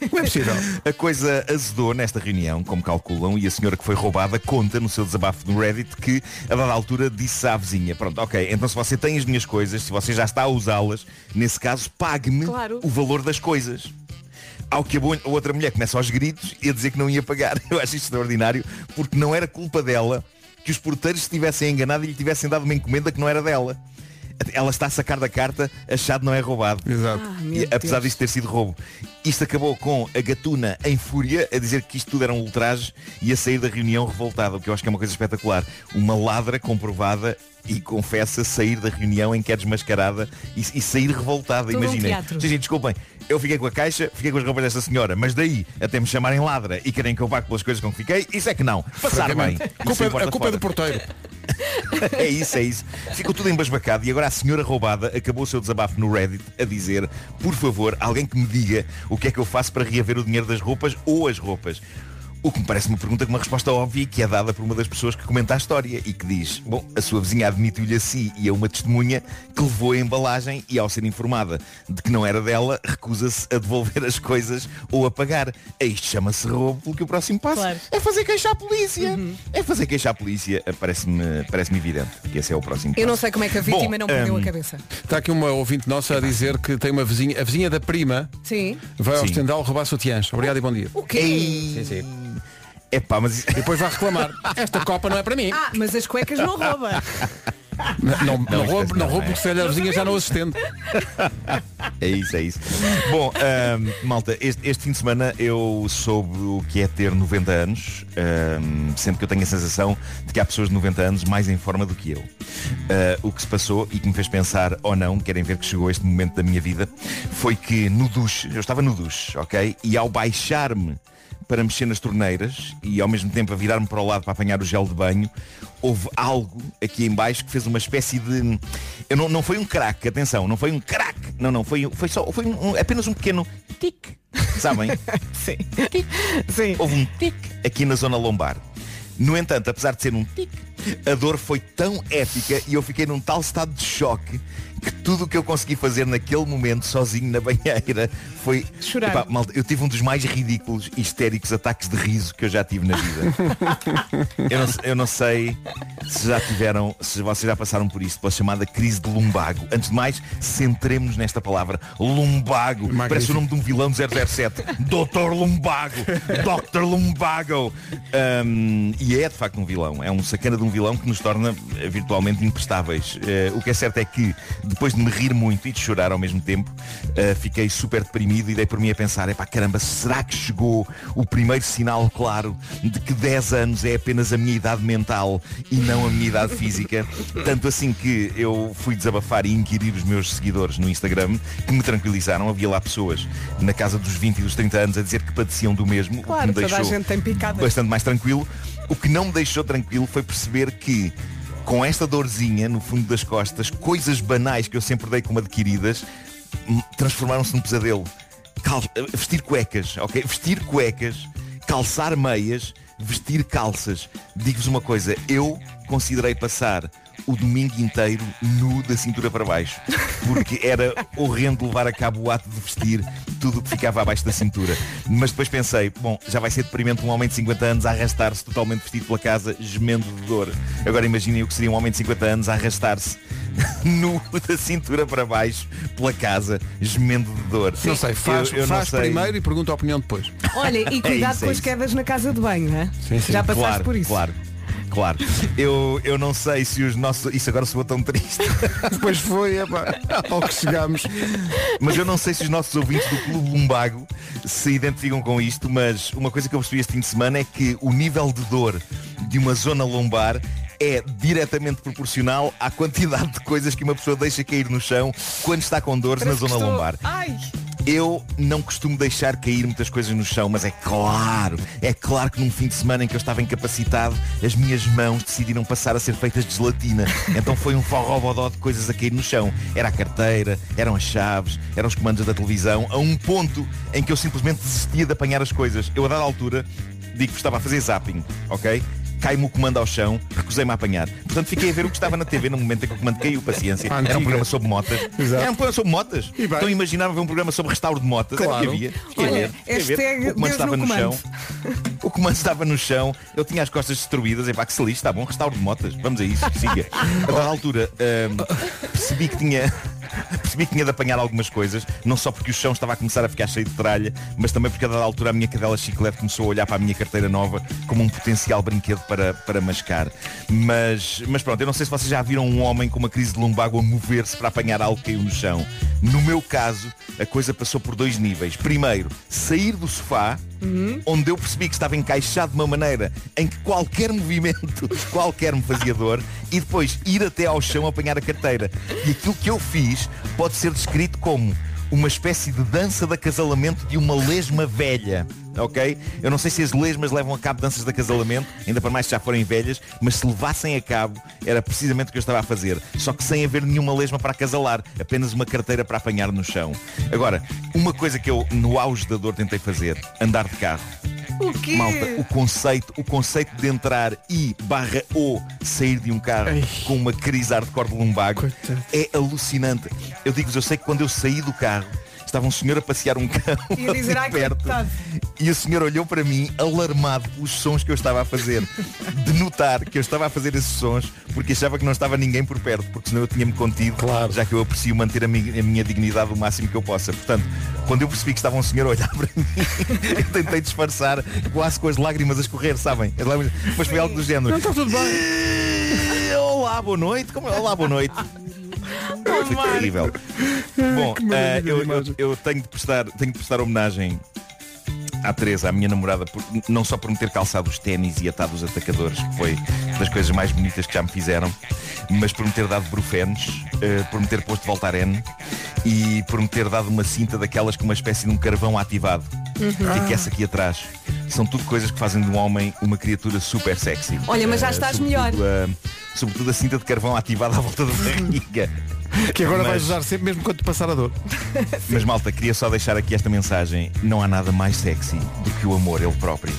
Como é possível? A coisa azedou nesta reunião, como calculam, e a senhora que foi roubada conta no seu desabafo no Reddit que, a dada altura, disse à vizinha, pronto, ok, então se você tem as minhas coisas, se você já está a usá-las, nesse caso, pague-me Claro. o valor das coisas. Ao que a, bo- a outra mulher começa aos gritos e a dizer que não ia pagar. (laughs) Eu acho isto extraordinário, porque não era culpa dela que os porteiros se tivessem enganado e lhe tivessem dado uma encomenda que não era dela. Ela está a sacar da carta, achado não é roubado. Exato. Ah, E, apesar Deus. disto ter sido roubo. Isto acabou com a gatuna em fúria a dizer que isto tudo era um ultraje e a sair da reunião revoltada, o que eu acho que é uma coisa espetacular. Uma ladra comprovada e confessa sair da reunião em que é desmascarada e, e sair revoltada. Todo um Imaginem. teatro. Sim, sim, desculpem, eu fiquei com a caixa, fiquei com as roupas desta senhora, mas daí até me chamarem ladra e querem que eu pague pelas coisas com que fiquei, isso é que não. Passar bem. A culpa, é- a culpa é do porteiro. É isso, é isso. Ficou tudo embasbacado e agora a senhora roubada acabou o seu desabafo no Reddit a dizer, por favor, alguém que me diga o que é que eu faço para reaver o dinheiro das roupas ou as roupas. O que me parece uma pergunta com uma resposta óbvia que é dada por uma das pessoas que comenta a história e que diz, bom, a sua vizinha admitiu-lhe a si e a uma testemunha que levou a embalagem e ao ser informada de que não era dela, recusa-se a devolver as coisas ou a pagar. A isto chama-se roubo, porque o próximo passo Claro. é fazer queixar a polícia. É fazer queixar a polícia. Parece-me parece evidente que esse é o próximo Eu não passo. sei como é que a vítima Bom, não perdeu hum, a cabeça. Está aqui uma ouvinte nossa a dizer que tem uma vizinha, a vizinha da prima Sim. vai ao Sim. estendal roubar sutiãs. Obrigado e bom dia. O quê? Sim, sim. Epá, mas E depois vai reclamar. Esta copa não é para mim. Ah, mas as cuecas não rouba. Não, não, não, Não, roubo, não roubo é. porque se a vizinha já não assistente. é isso, é isso. Bom, malta, este, este fim de semana eu soube o que é ter 90 anos, ahm, sendo que eu tenho a sensação de que há pessoas de 90 anos mais em forma do que eu. Ah, o que se passou e que me fez pensar ou não, querem ver que chegou este momento da minha vida, foi que no duche, eu estava no duche, ok? E ao baixar-me para mexer nas torneiras e ao mesmo tempo a virar-me para o lado para apanhar o gel de banho, houve algo aqui em baixo que fez uma espécie de. Eu não, não foi um crack, atenção, não foi um crack. Não, não, foi, foi só. Foi um- apenas um pequeno tic. Sabem? (laughs) Sim. Sim. Houve um tic aqui na zona lombar. No entanto, apesar de ser um tic, a dor foi tão épica e eu fiquei num tal estado de choque que tudo o que eu consegui fazer naquele momento sozinho na banheira foi Chorar. Epá, malta, eu tive um dos mais ridículos e histéricos ataques de riso que eu já tive na vida. (laughs) eu, não, eu não sei se já tiveram, se vocês já passaram por isto, pela chamada crise de lumbago. Antes de mais, centremos-nos nesta palavra. Lumbago. Parece o nome de um vilão do 007. Doutor Lumbago. Dr. Lumbago. Um, e é de facto um vilão. É um sacana de um vilão que nos torna eh, virtualmente imprestáveis. Eh, o que é certo é que depois de me rir muito e de chorar ao mesmo tempo, uh, fiquei super deprimido e dei por mim a pensar, epá, caramba, será que chegou o primeiro sinal claro de que 10 anos é apenas a minha idade mental e não a minha idade física? (laughs) Tanto assim que eu fui desabafar e inquirir os meus seguidores no Instagram, que me tranquilizaram. Havia lá pessoas na casa dos 20 e dos 30 anos a dizer que padeciam do mesmo, Claro, o que me toda a deixou gente tem picadas. bastante mais tranquilo. O que não me deixou tranquilo foi perceber que com esta dorzinha no fundo das costas, coisas banais que eu sempre dei como adquiridas hum, transformaram-se num pesadelo. Cal- vestir cuecas, ok? Vestir cuecas, calçar meias, vestir calças. Digo-vos uma coisa, eu considerei passar o domingo inteiro nu da cintura para baixo. Porque era horrendo levar a cabo o ato de vestir tudo o que ficava abaixo da cintura. Mas depois pensei, bom, já vai ser deprimente um homem de 50 anos a arrastar-se totalmente vestido pela casa, gemendo de dor. Agora imaginem o que seria um homem de 50 anos a arrastar-se (laughs) nu da cintura para baixo pela casa, gemendo de dor. Não sei, faz, Eu- eu não faz sei. primeiro e pergunta a opinião depois. Olha, e (laughs) É cuidado isso, com é as quedas na casa de banho, hein? Sim, sim. Já passaste claro, por isso. Claro. Claro. Eu, eu não sei se os nossos. Isso agora soa tão triste. (laughs) Depois foi, epá, (laughs) ao que chegamos. Mas eu não sei se os nossos ouvintes do Clube Lumbago se identificam com isto, mas uma coisa que eu percebi este fim de semana é que o nível de dor de uma zona lombar é diretamente proporcional à quantidade de coisas que uma pessoa deixa cair no chão quando está com dores na Parece que zona estou- lombar. Ai! Eu não costumo deixar cair muitas coisas no chão, mas é claro, é claro que num fim de semana em que eu estava incapacitado, as minhas mãos decidiram passar a ser feitas de gelatina. Então foi um forró-bodó de coisas a cair no chão. Era a carteira, eram as chaves, eram os comandos da televisão, a um ponto em que eu simplesmente desistia de apanhar as coisas. Eu a dada altura, digo que estava a fazer zapping, ok? Cai-me o comando ao chão, recusei-me a apanhar. Portanto, fiquei a ver o que estava na TV no momento em que o comando caiu, paciência. Era um programa sobre motas. Exato. Era um programa sobre motas. E. Então imaginava ver um programa sobre restauro de motas. Era o que Claro. havia. Fiquei a Olha, ver, ver. O comando Deus estava no no, chão. O comando estava no chão. Eu tinha as costas destruídas. É pá, que se lixe, está bom. Restauro de motas. Vamos a isso. Siga. A dada altura, hum, percebi que tinha. Percebi que tinha de apanhar algumas coisas, não só porque o chão estava a começar a ficar cheio de tralha, mas também porque a dada altura a minha cadela chiclete começou a olhar para a minha carteira nova como um potencial brinquedo para, para mascar. Mas, mas pronto, eu não sei se vocês já viram um homem com uma crise de lumbago a mover-se para apanhar algo que caiu no chão. No meu caso, a coisa passou por dois níveis. Primeiro, sair do sofá, onde eu percebi que estava encaixado de uma maneira em que qualquer (laughs) movimento, qualquer me fazia dor, e depois ir até ao chão apanhar a carteira. E aquilo que eu fiz pode ser descrito como uma espécie de dança de acasalamento de uma lesma velha. Ok? Eu não sei se as lesmas levam a cabo danças de acasalamento, ainda para mais se já forem velhas, mas se levassem a cabo, era precisamente o que eu estava a fazer. Só que sem haver nenhuma lesma para acasalar, apenas uma carteira para apanhar no chão. Agora, uma coisa que eu, no auge da dor, tentei fazer, andar de carro. O quê? Malta, o conceito, o conceito de entrar e barra ou sair de um carro com uma crise hardcore de lumbago é alucinante. Eu digo-vos, eu sei que quando eu saí do carro, estava um senhor a passear um cão E a dizer, ali perto. E o senhor olhou para mim, alarmado pelos sons que eu estava a fazer. De notar que eu estava a fazer esses sons porque achava que não estava ninguém por perto, porque senão eu tinha-me contido, já que eu aprecio manter a, mi- a minha dignidade o máximo que eu possa. Portanto, quando eu percebi que estava um senhor a olhar (laughs) para mim, eu tentei disfarçar quase com as lágrimas a escorrer, sabem? As lágrimas- Mas foi algo do género. Não está tudo bem. (laughs) Olá, boa noite. Como é? Olá, boa noite. Foi terrível. Bom, de eu, eu- eu tenho de prestar, tenho de prestar homenagem à Teresa, à minha namorada, por- não só por me ter calçado os ténis e atado os atacadores, que foi das coisas mais bonitas que já me fizeram, mas por me ter dado brufenes, eh, por me ter posto Voltaren e por me ter dado uma cinta daquelas com uma espécie de um carvão ativado, Uhum. que aquece aqui atrás. São tudo coisas que fazem de um homem uma criatura super sexy. Olha, mas já Eh, estás sobretudo a- sobretudo a cinta de carvão ativada à volta da barriga. (laughs) Que agora vais Mas- usar sempre mesmo quando te passar a dor. (laughs) mas malta, queria só deixar aqui esta mensagem. Não há nada mais sexy do que o amor, ele próprio.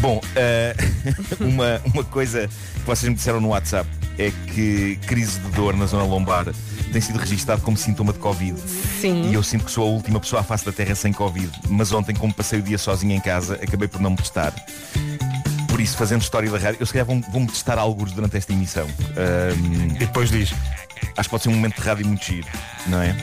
Bom, eh, (laughs) uma, uma coisa que vocês me disseram no WhatsApp é que crise de dor na zona lombar tem sido registado como sintoma de Covid. Sim. E eu sinto que sou a última pessoa à face da Terra sem Covid. Mas ontem, como passei o dia sozinho em casa, acabei por não me testar. Por isso, fazendo história da rádio, eu se calhar vou- vou-me testar alguns durante esta emissão. Ahm, E depois diz. Acho que pode ser um momento de rádio muito giro, não é?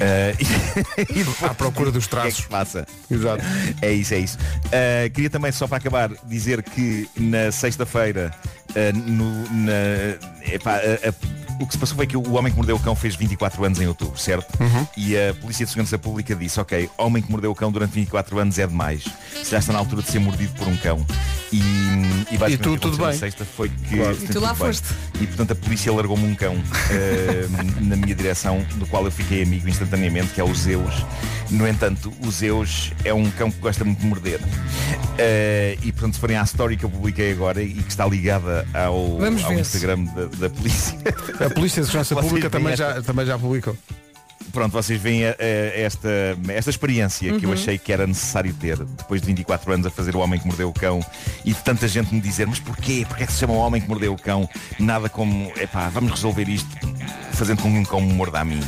Ah, e, (laughs) e depois- À procura dos que é que traços. se passa? Exato. É isso, é isso. Ah, queria também, só para acabar, dizer que na sexta-feira, ah, no- na- epá, a- a- o que se passou foi que o Homem que Mordeu o Cão fez 24 anos em outubro, certo? E a Polícia de Segurança Pública disse, ok, Homem que Mordeu o Cão durante 24 anos é demais. Já está na altura de ser mordido por um cão. E, e, basicamente E tu, tudo bem? sexta foi que Claro. E tu lá bem. foste. E portanto a polícia largou-me um cão eh, (laughs) na minha direção, do qual eu fiquei amigo instantaneamente, que é o Zeus. No entanto, o Zeus é um cão que gosta muito de morder. Eh, e portanto, se forem à story que eu publiquei agora e que está ligada ao, Vamos ao. Instagram da, da polícia. A Polícia de Segurança (laughs) Pública também esta- já, também já publicou. Pronto, vocês veem eh, eh, esta, esta experiência que eu Uhum. achei que era necessário ter depois de 24 anos a fazer o Homem que Mordeu o Cão e de tanta gente me dizer, mas porquê? Porquê é que se chama o Homem que Mordeu o Cão? Nada como, epá, vamos resolver isto fazendo com que um cão me morda a mim.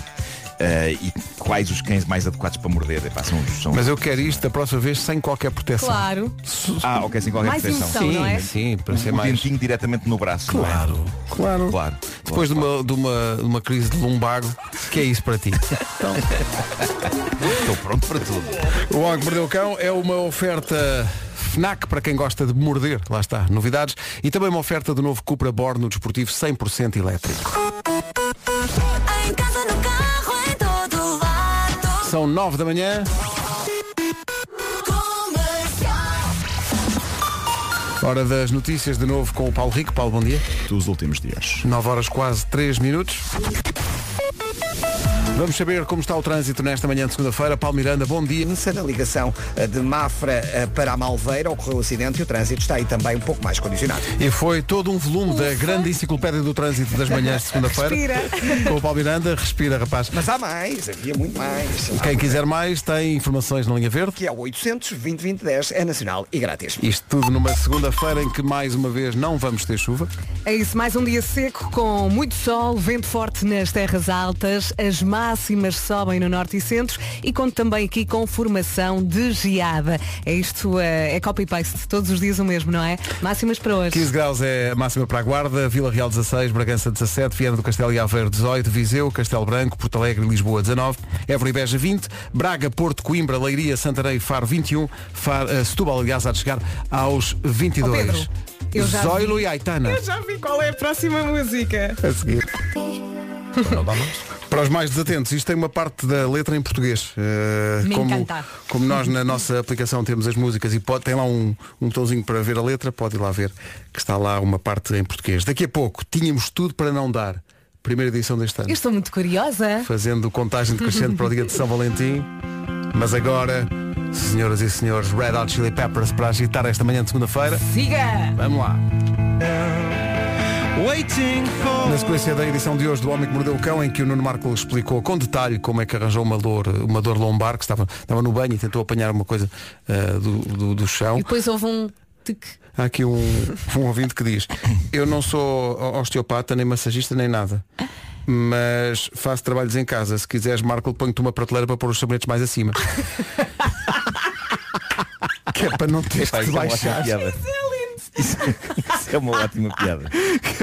Eh, e quais os cães mais adequados para morder? Epá, são, são... Mas eu quero isto da próxima vez sem qualquer proteção. Claro. Ah, ok, sem qualquer Mais proteção. emoção, não é? Sim, para ser o mais. dentinho diretamente no braço. não é? Claro, claro. Claro. Depois de uma, de, uma, de uma crise de lumbago, que é isso para ti? Então, (laughs) Estou pronto para tudo. o Homem que Mordeu o Cão é uma oferta FNAC para quem gosta de morder, lá está, novidades, e também uma oferta do novo Cupra Borno desportivo 100% elétrico. São 9 da manhã. Hora das notícias de novo com o Paulo Rico. Paulo, bom dia. Dos últimos dias. 9 horas quase 3 minutos. Vamos saber como está o trânsito nesta manhã de segunda-feira. Paulo Miranda, bom dia. Na ligação eh, de Mafra eh, para a Malveira ocorreu o acidente e o trânsito está aí também um pouco mais condicionado. E foi todo um volume da grande enciclopédia do trânsito das manhãs de (laughs) segunda-feira. Respira. Com o Paulo Miranda, respira, rapaz. Mas há mais, havia muito mais. Quem quiser mais tem informações na linha verde. Que é o 800 2010 é nacional e grátis. Isto tudo numa segunda-feira em que mais uma vez não vamos ter chuva. É isso, mais um dia seco com muito sol, vento forte nas terras altas, as máximas sobem no norte e centro e conto também aqui com formação de geada. É isto, eh, é copy-paste, todos os dias o mesmo, não é? Máximas para hoje. 15 graus é a máxima para a Guarda, Vila Real 16, Bragança 17, Viana do Castelo e Aveiro 18, Viseu, Castelo Branco, Porto Alegre e Lisboa 19, Évora e Beja 20, Braga, Porto, Coimbra, Leiria, Santarém e Faro 21, Faro, eh, Setúbal, aliás, há de chegar aos 22. Ó, Pedro, eu já Zoilo vi- e Aitana. Eu já vi qual é a próxima música. A seguir. Para os mais desatentos, isto tem uma parte da letra em português. Eh, Me como, encanta. como nós na nossa aplicação temos as músicas e pode, tem lá um, um botãozinho para ver a letra, pode ir lá ver que está lá uma parte em português. Daqui a pouco tínhamos tudo para não dar. Primeira edição deste ano. Eu estou muito curiosa. Fazendo contagem decrescente para o dia de São Valentim. Mas agora, senhoras e senhores, Red Hot Chili Peppers para agitar esta manhã de segunda-feira. Siga! Vamos lá. Na sequência da edição de hoje do Homem que Mordeu o Cão, em que o Nuno Marco explicou com detalhe como é que arranjou uma dor, uma dor lombar, que estava, estava no banho e tentou apanhar uma coisa ah, do, do, do chão. E depois houve um tic. Há aqui um, um ouvinte que diz Eu não sou osteopata, nem massagista, nem nada Mas faço trabalhos em casa Se quiseres, Marco, ponho-te uma prateleira para pôr os sabonetes mais acima (laughs) Que é para não teres isso é baixar. Isso, isso é uma ótima piada.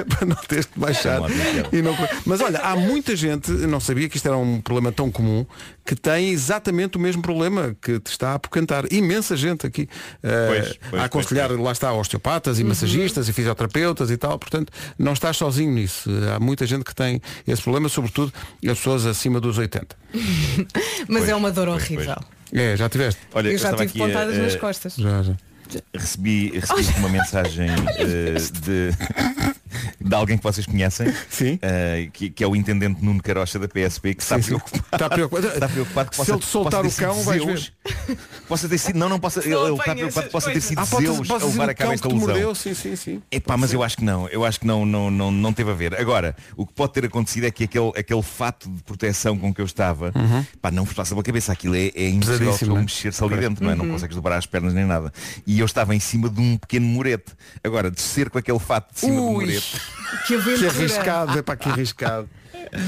(laughs) Para não teres que baixar É e não... Mas olha, há muita gente não sabia que isto era um problema tão comum Que tem exatamente o mesmo problema Que te está a apocantar Imensa gente aqui eh, Pois, pois, A aconselhar, lá está, osteopatas e Uhum. massagistas e fisioterapeutas e tal Portanto, não estás sozinho nisso. Há muita gente que tem esse problema Sobretudo as pessoas acima dos 80 (laughs) Mas Pois, é uma dor pois, horrível. É, já tiveste? Olha, eu já tive pontadas a- nas costas. Já, já. Recebi, recebi uma mensagem (laughs) eh, de, de alguém que vocês conhecem, Sim. eh, que, que é o intendente Nuno Carocha da PSP, que está Sim, sim. preocupado. Está preocupado. Está preocupado que Se possa, ele te soltar o cão, vais Zeus, Possa ter sido, não, não possa, ele, ele está preocupado que possa ter sido Ah, Zeus a levar a cabo esta mordeu Sim, sim, sim Epá, mas eu acho que não, eu acho que não, não, não, não teve a ver. Agora, o que pode ter acontecido é que aquele, aquele fato de proteção com que eu estava, pá, não vos passa pela cabeça, aquilo é, é impossível né? mexer-se ali dentro, não é? Não consegues dobrar as pernas nem nada. E eu estava em cima de um pequeno murete. Agora, descer com aquele fato de cima do murete, Que que aventura. arriscado, é para que arriscado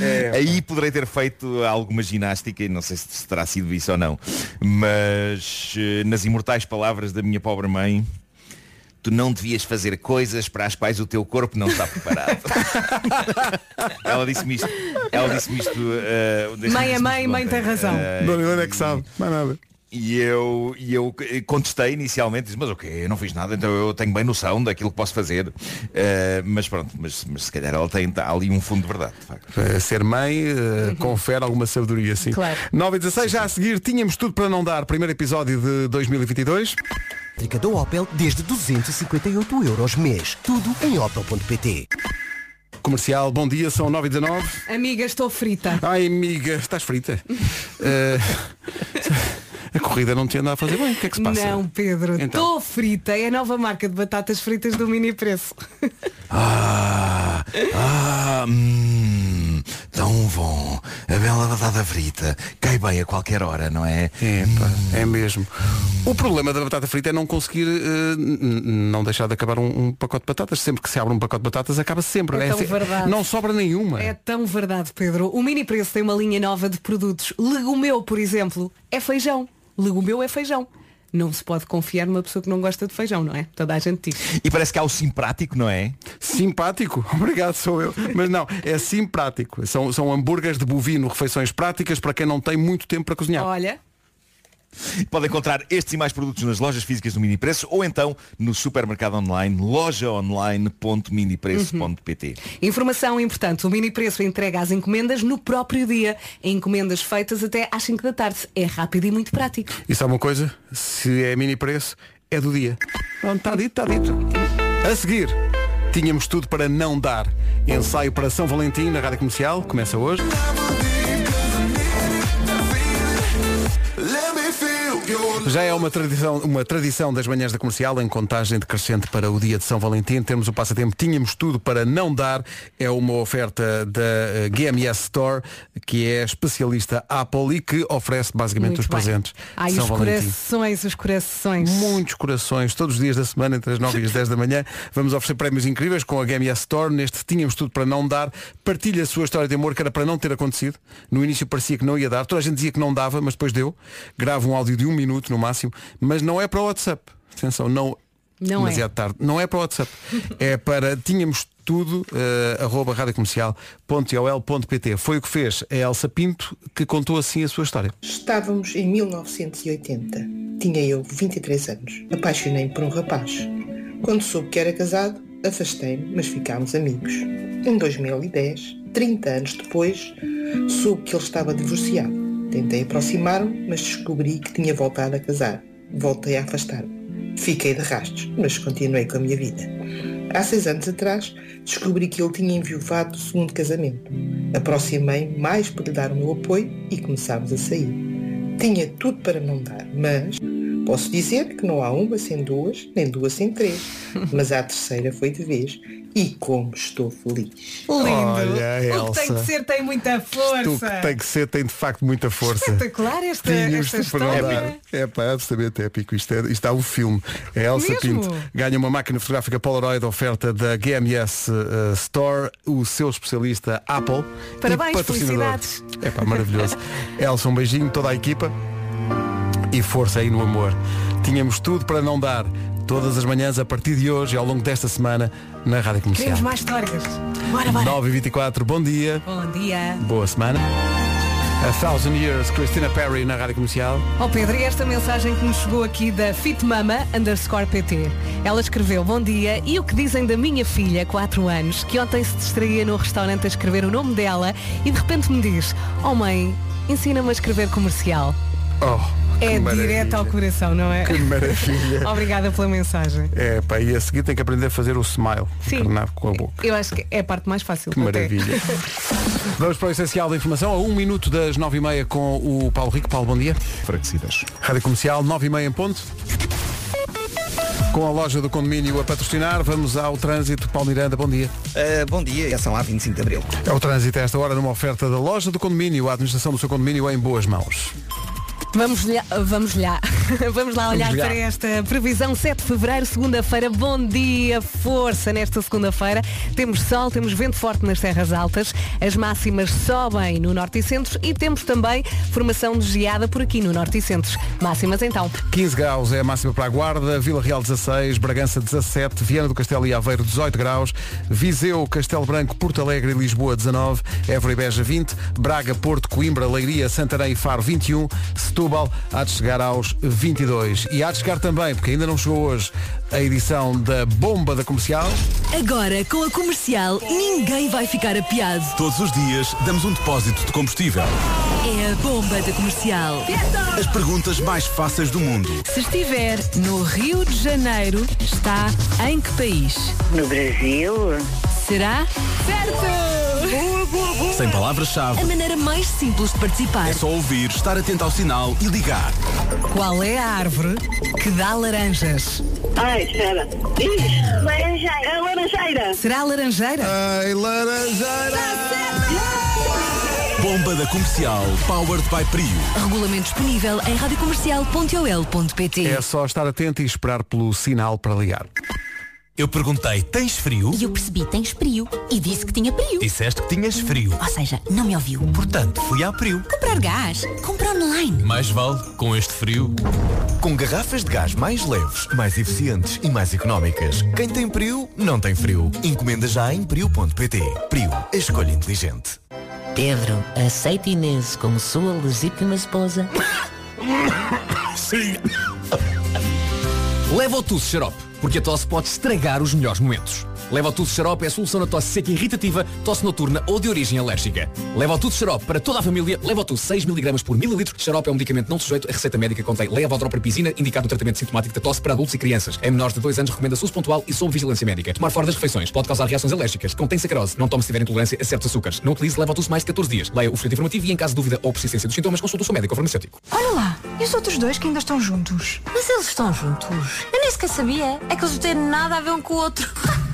é, aí poderei ter feito alguma ginástica e não sei se terá sido isso ou não. Mas eh, nas imortais palavras da minha pobre mãe, tu não devias fazer coisas para as quais o teu corpo não está preparado. (laughs) ela disse-me isto. Ela disse-me isto. disse-me Mãe é mãe, mãe tem razão. Eh, Dona Helena é que sabe, mais nada. E eu, e eu contestei inicialmente, disse, mas o quê? Eu não fiz nada, então eu tenho bem noção daquilo que posso fazer. Eh, mas pronto, mas, mas se calhar ela tem há ali um fundo de verdade. de facto. Eh, Ser mãe eh, confere alguma sabedoria, sim. Claro. 9 e 16, já a seguir, tínhamos tudo para não dar. Primeiro episódio de 2022. Elétrica da Opel desde 258 euros mês. Tudo em opel.pt. Comercial, bom dia, são 9 e 19. Amiga, estou frita. Ai, amiga, estás frita? (laughs) Eh, a corrida não te anda a fazer bem, o que é que se passa? Não, Pedro, estou Então. frita. É a nova marca de batatas fritas do mini preço. (laughs) Ah, ah, hum, tão bom. A bela batata frita. Cai bem a qualquer hora, não é? Epa, é mesmo. O problema da batata frita é não conseguir n- não deixar de acabar um, um pacote de batatas. Sempre que se abre um pacote de batatas, acaba sempre. É tão se- verdade. Não sobra nenhuma. É tão verdade, Pedro. O mini preço tem uma linha nova de produtos. Legumeu, por exemplo, é feijão. Legumeu é feijão. Não se pode confiar numa pessoa que não gosta de feijão, não é? Toda a gente diz. E parece que há o simpático, não é? Simpático? (laughs) Obrigado, sou eu. Mas não, é simpático. São, são hambúrgueres de bovino, refeições práticas para quem não tem muito tempo para cozinhar. Olha, Pode encontrar estes e mais produtos nas lojas físicas do Mini Preço ou então no supermercado online lojaonline.minipreço.pt informação importante. O mini preço entrega as encomendas no próprio dia. Encomendas feitas até às 5 da tarde. É rápido e muito prático. E sabe uma coisa? Se é mini preço, é do dia. Pronto, está dito, está dito. A seguir, tínhamos tudo para não dar. Ensaio para São Valentim na Rádio Comercial. Começa hoje. Já é uma tradição, uma tradição das manhãs da comercial em contagem decrescente para o dia de São Valentim. Temos o passatempo, tínhamos tudo para não dar. É uma oferta da eh, GMS Store, que é especialista Apple e que oferece basicamente Muito os bem. presentes. Ai, São os Valentim. corações, os corações. Muitos corações, todos os dias da semana, entre as 9 e as 10 da manhã. Vamos oferecer prémios incríveis com a GMS Store. Neste tínhamos tudo para não dar. Partilha a sua história de amor, que era para não ter acontecido. No início parecia que não ia dar. Toda a gente dizia que não dava, mas depois deu. Grava um áudio de um minuto no máximo. Mas não é para o WhatsApp. Atenção, não, Não é. demasiado tarde. Não é para o WhatsApp. (laughs) é para tínhamos tudo, uh, arroba radiocomercial.ol.pt. Foi o que fez a Elsa Pinto, que contou assim a sua história. Estávamos em 1980. Tinha eu 23 anos. Apaixonei-me por um rapaz. Quando soube que era casado, afastei-me, mas ficámos amigos. Em 2010, 30 anos depois, soube que ele estava divorciado. Tentei aproximar-me, mas descobri que tinha voltado a casar. Voltei a afastar-me. Fiquei de rastros, mas continuei com a minha vida. Há seis anos atrás, descobri que ele tinha enviuvado do segundo casamento. Aproximei mais para lhe dar o meu apoio e começámos a sair. Tinha tudo para não dar, mas posso dizer que não há uma sem duas, nem duas sem três. (laughs) Mas a terceira foi de vez. E como estou feliz. Lindo. Olha, o que tem Elsa. que ser tem muita força. que tem que ser, tem de facto muita força. Espetacular esta, Tínhamos esta história. dar. É pá, absolutamente épico. Isto, é, isto há um filme. A Elsa Mesmo? Pinto ganha uma máquina fotográfica Polaroid oferta da GMS uh, Store, o seu especialista Apple. Parabéns, e patrocinador. felicidades. É pá, maravilhoso. (laughs) Elsa, um beijinho, toda a equipa e força aí no amor. Tínhamos tudo para não dar. Todas as manhãs, a partir de hoje e ao longo desta semana, na Rádio Comercial. Queremos mais histórias. Bora, bora. 9 e 24 bom dia, Bom dia. boa semana. A Thousand Years, Christina Perry na Rádio Comercial. Ó Pedro, e esta mensagem que nos chegou aqui da Fitmama underscore PT. Ela escreveu, bom dia, e o que dizem da minha filha, 4 anos, que ontem se distraía no restaurante a escrever o nome dela e de repente me diz, oh mãe, ensina-me a escrever comercial. Oh, É direto ao coração, não é? Que maravilha. (laughs) Obrigada pela mensagem. É, pá, e a seguir tem que aprender a fazer o smile. Sim. encarnado com a boca. Eu acho que é a parte mais fácil. Que maravilha. (laughs) Vamos para o essencial da informação. A um minuto das nove e meia com o Paulo Rico. Paulo, bom dia. Fraquecidas. Rádio Comercial, nove e meia em ponto. Com a loja do condomínio a patrocinar, vamos ao trânsito. Paulo Miranda, bom dia. Uh, bom dia, são a 25 de Abril. É o trânsito a esta hora numa oferta da loja do condomínio, a administração do seu condomínio em boas mãos. Vamos lá, vamos lá. (laughs) Vamos lá olhar Vamos lá. para esta previsão 7 de fevereiro, segunda-feira. Bom dia, força nesta segunda-feira. Temos sol, temos vento forte nas terras altas, as máximas sobem no norte e centro e temos também formação de geada por aqui no norte e centro. Máximas então. 15 graus é a máxima para a Guarda, Vila Real 16, Bragança 17, Viana do Castelo e Aveiro 18 graus, Viseu, Castelo Branco, Porto Alegre e Lisboa 19, Évora e Beja 20, Braga, Porto, Coimbra, Leiria, Santarém e Faro 21, Setúbal há de chegar aos 22. E há de chegar também, porque ainda não chegou hoje, a edição da Bomba da Comercial. Agora, com a comercial, ninguém vai ficar apiado. Todos os dias damos um depósito de combustível. É a bomba da comercial. As perguntas mais fáceis do mundo. Se estiver no Rio de Janeiro, está em que país? No Brasil? Será? Certo! Sem palavras-chave. A maneira mais simples de participar. É só ouvir, estar atento ao sinal e ligar. Qual é a árvore que dá laranjas? Ai, espera. Ih, laranjeira. É laranjeira. Será a laranjeira? Ai, laranjeira! Bomba da comercial, powered by Prio. Regulamento disponível em radiocomercial.ol.pt É só estar atento e esperar pelo sinal para ligar. Eu perguntei, tens frio? E eu percebi, tens frio. E disse que tinha frio. Disseste que tinhas frio. Ou seja, não me ouviu. Portanto, fui à Prio. Comprar gás. Comprar online. Mais vale com este frio. Com garrafas de gás mais leves, mais eficientes e mais económicas. Quem tem Prio, não tem frio. Encomenda já em prio.pt. Prio, a escolha inteligente. Pedro, aceita Inês como sua legítima esposa? Sim. Leva o tusse xarope, porque a tosse pode estragar os melhores momentos. Leva o tusse xarope é a solução na tosse seca irritativa, tosse noturna ou de origem alérgica. Leva o tusse xarope para toda a família. Leva o tusse 6mg por mililitro. Xarope é um medicamento não sujeito a receita médica. Contém levodoropropizina, indicado no tratamento sintomático da tosse para adultos e crianças. Em menores de 2 anos recomenda-se uso pontual e sob vigilância médica. Tomar fora das refeições pode causar reações alérgicas. Contém sacarose. Não tome se tiver intolerância a certos açúcares. Não utilize levo tusse mais de 14 dias. Leia o folheto informativo e em caso de dúvida ou persistência dos sintomas, consulte o seu médico ou farmacêutico. Olha lá, e os outros dois que ainda estão juntos? Mas eles estão juntos. Eu nem sequer sabia. É que eles não têm nada a ver um com o outro. (laughs)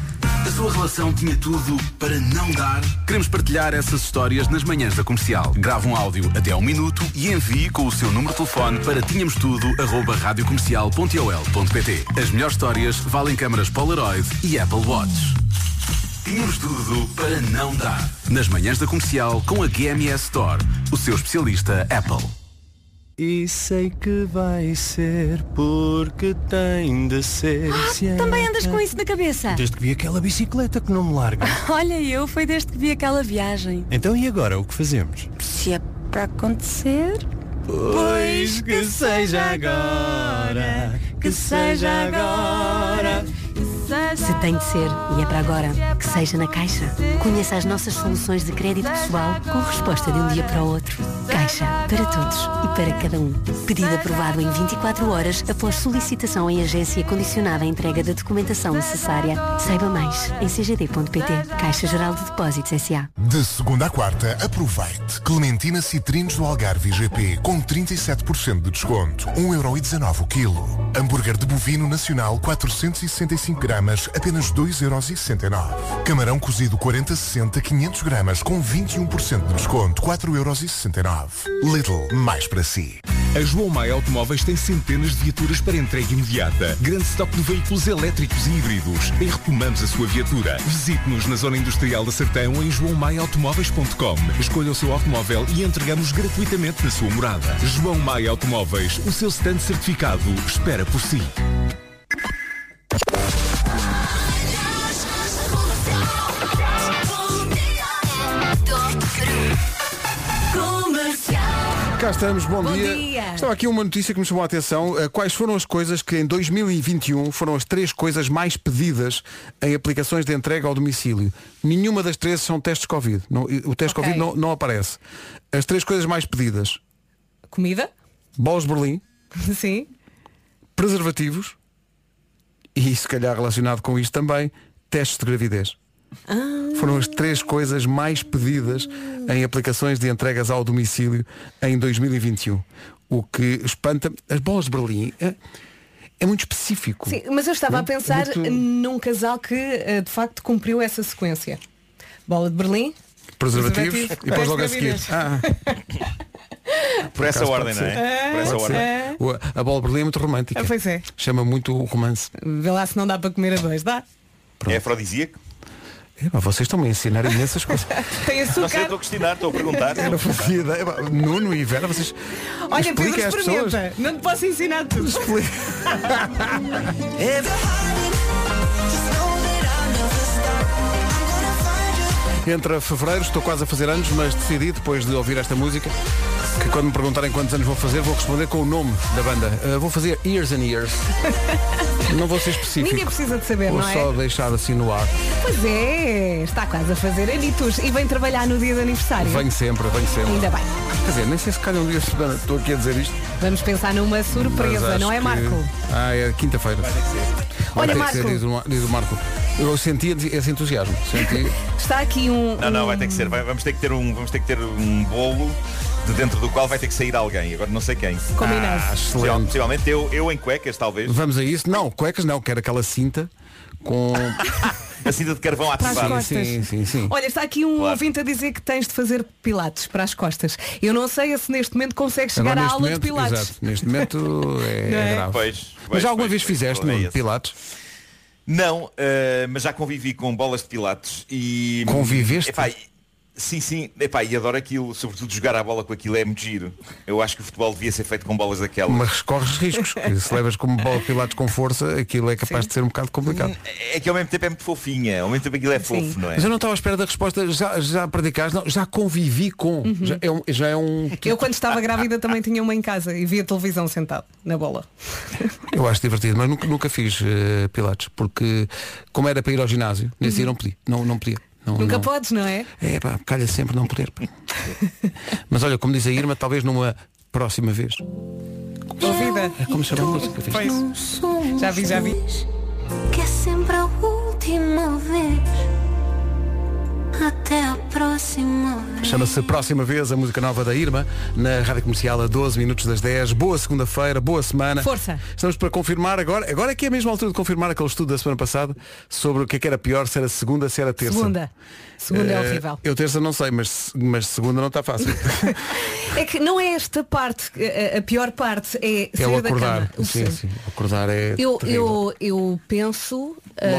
Sua relação tinha tudo para não dar? Queremos partilhar essas histórias nas manhãs da comercial. Grave um áudio até ao minuto e envie com o seu número de telefone para tínhamostudo.radiocomercial.ol.pt As melhores histórias valem câmaras Polaroid e Apple Watch. Tínhamos tudo para não dar. Nas manhãs da comercial com a GMS Store, o seu especialista Apple. E sei que vai ser porque tem de ser. se é Também andas com isso na cabeça. Desde que vi aquela bicicleta que não me larga. (laughs) Olha, eu foi desde que vi aquela viagem. Então e agora o que fazemos? Se é para acontecer. Pois que seja agora, que seja agora. Se tem de ser e é para agora, que seja na Caixa. Conheça as nossas soluções de crédito pessoal com resposta de um dia para o outro. Caixa, para todos e para cada um. Pedido aprovado em 24 horas após solicitação em agência condicionada à entrega da documentação necessária. Saiba mais em cgd.pt. Caixa Geral de Depósitos S.A. De segunda à quarta, aproveite. Clementina Citrinos do Algarve IGP com 37% de desconto. 1,19€ o quilo. Hambúrguer de bovino nacional 465 gramas, apenas 2,69€. Camarão cozido 40-60, 500 gramas com 21% de desconto, 4,69€. Lidl, mais para si. A João Maia Automóveis tem centenas de viaturas para entrega imediata. Grande estoque de veículos elétricos e híbridos. Retomamos a sua viatura. Visite-nos na zona industrial da Sertão em joãomaiaautomóveis.com. Escolha o seu automóvel e entregamos gratuitamente na sua morada. João Maia Automóveis, o seu stand certificado, espera por si. Cá estamos, bom, Bom dia. dia. Estava aqui uma notícia que me chamou a atenção. Uh, Quais foram as coisas que em 2021 foram as três coisas mais pedidas em aplicações de entrega ao domicílio? Nenhuma das três são testes Covid. Não- o teste Ok. Covid não, não aparece. As três coisas mais pedidas. Comida? Bolas de Berlim, (laughs) Sim. preservativos e, se calhar relacionado com isto também, testes de gravidez. Foram as três coisas mais pedidas em aplicações de entregas ao domicílio em 2021. O que espanta as bolas de Berlim é, é muito específico. Sim, mas eu estava a Muito- pensar muito- num casal que eh, de facto cumpriu essa sequência. Bola de Berlim. Preservativos preservativo, e depois logo a seguir. Ah, Por essa ordem, não é? Por essa ordem. a bola de Berlim é muito romântica. Ah, pois é. Chama muito o romance. Vê lá se não dá para comer a dois, dá? É afrodisíaco? Vocês estão-me a ensinar imensas coisas. (laughs) Tem Não sei, açúcar. estou a questionar, estou a perguntar. Eu não fazia ideia. Nuno e Vera, vocês Olha, Pedro, às pessoas. experimenta. Não te posso ensinar tudo. (laughs) Entra fevereiro, estou quase a fazer anos, mas decidi, depois de ouvir esta música, Que quando me perguntarem quantos anos vou fazer, vou responder com o nome da banda. Uh, vou fazer Years and Years. (laughs) não vou ser específico. Ninguém precisa de saber, Vou não é? só deixar assim no ar. Pois é, está quase a fazer anitos e vem trabalhar no dia de aniversário. Venho sempre, venho sempre. Ainda bem. Quer dizer, nem sei se calhar um dia de semana. Estou aqui a dizer isto. Vamos pensar numa mas surpresa, acho não é, que- Marco? Ah, é quinta-feira. Vai Olha, ter que Marco. ser, diz o diz o Marco. Eu senti esse entusiasmo. Senti. Está aqui um. Não, não, vai ter que ser. Vai- vamos ter que ter um, vamos ter que ter um bolo de dentro do qual vai ter que sair alguém. Agora não sei quem. Combinado. Ah, excelente. Possivelmente eu, eu em cuecas, talvez. Vamos a isso? Não, cuecas não, quero aquela cinta com. (laughs) A cinta de carvão ativada. Sim, sim, sim. Olha, está aqui um Claro. ouvinte a dizer que tens de fazer pilates para as costas. Eu não sei se neste momento consegues chegar Agora, à aula momento, de pilates. Exato, neste momento (laughs) é, é? grave. Pois, Mas já alguma pois, vez pois, fizeste, é Nuno. Pilates? Não, eh, mas já convivi com bolas de pilates e. Conviveste? Epá, sim, sim, epá, e adoro aquilo, sobretudo jogar a bola com aquilo é muito giro. Eu acho que o futebol devia ser feito com bolas daquelas. Mas corres riscos. que se levas como bola de Pilates com força, aquilo é capaz de ser um bocado complicado. É que ao mesmo tempo é muito fofinha, ao mesmo tempo aquilo é fofo, não é? Mas eu não estava à espera da resposta. Já, já praticaste? Não, já convivi com. Uhum. Já, é um, já é um. Eu quando estava grávida também tinha uma em casa e via televisão sentado na bola. (laughs) Eu acho divertido, mas nunca, nunca fiz eh, Pilates, porque como era para ir ao ginásio, nesse dia não podia. Não, não podia. Não. Nunca não. podes, não é? É pá, calha sempre não poder. Mas olha, como diz a Irma, talvez numa próxima vez. Ouvida. É como se chama a música. Pois. Já vi, já vi. Que é sempre a última vez. Até a próxima vez. Chama-se Próxima Vez, a música nova da Irma, na Rádio Comercial a 12 minutos das 10. Boa segunda-feira, boa semana. Força. Estamos para confirmar agora, agora é que é a mesma altura de confirmar aquele estudo da semana passada sobre o que é que era pior, se era segunda, se era terça. Segunda. Segunda é Eh, horrível. Eu terça não sei, mas, mas segunda não está fácil. (laughs) É que não é esta parte, a, a pior parte é é sair o da acordar. cama. Sim, sim. Acordar é. Eu, terrível. eu, eu penso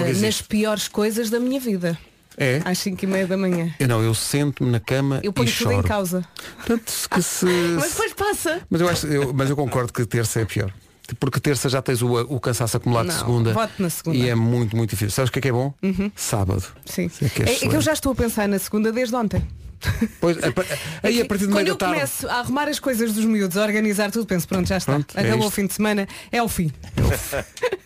existe. nas piores coisas da minha vida. É? Às 5 e meia da manhã. Eu não, eu sento-me na cama Eu e ponho tudo em choro. causa. Portanto, se- que se... Mas depois passa. Mas eu, acho, eu, mas eu concordo que terça é pior. Porque terça já tens o, o cansaço acumulado de Não, segunda. voto na segunda. E é muito, muito difícil. Sabes o que é que é bom? Uhum. Sábado. Sim. É que é É, é que eu já estou a pensar na segunda desde ontem. Pois, a pa- aí a partir de Quando meio eu da tarde. começo a arrumar as coisas dos miúdos, a organizar tudo, penso, pronto, já está. Pronto, é Acabou o isto. fim de semana, é o fim. (laughs)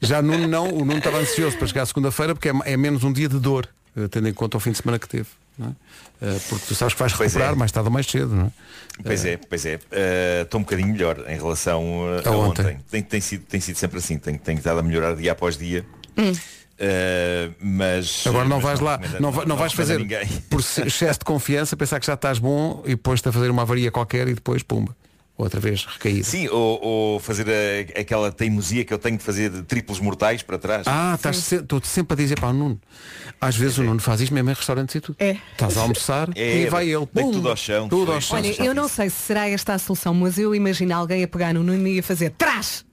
Já Nuno não, o Nuno estava ansioso para chegar à segunda-feira porque é, é menos um dia de dor, eh, tendo em conta o fim de semana que teve. não é? Eh, Porque tu sabes que vais Pois recuperar é. mais tarde ou mais cedo, não é? Pois é, pois é. Eh, Estou um bocadinho melhor em relação eh, A a ontem. ontem. Tem, tem sido, tem sido sempre assim, tenho, tenho estado a melhorar dia após dia. Eh, mas Agora não mas vais lá, recomendo- não, vai- não vais fazer por excesso de confiança, pensar que já estás bom e depois-te a fazer uma avaria qualquer e depois, pumba, outra vez recaída. Sim, ou, ou fazer a- aquela teimosia que eu tenho de fazer de triplos mortais para trás. Ah, estás se- estou sempre a dizer para o Nuno. Às vezes o Nuno faz isto mesmo em restaurantes e tudo. É. Estás a almoçar (laughs) É, e vai ele. pum, tudo ao chão, Tudo ao chão. Olha, eu não sei se será esta a solução, mas eu imagino alguém a pegar no Nuno e a fazer trás!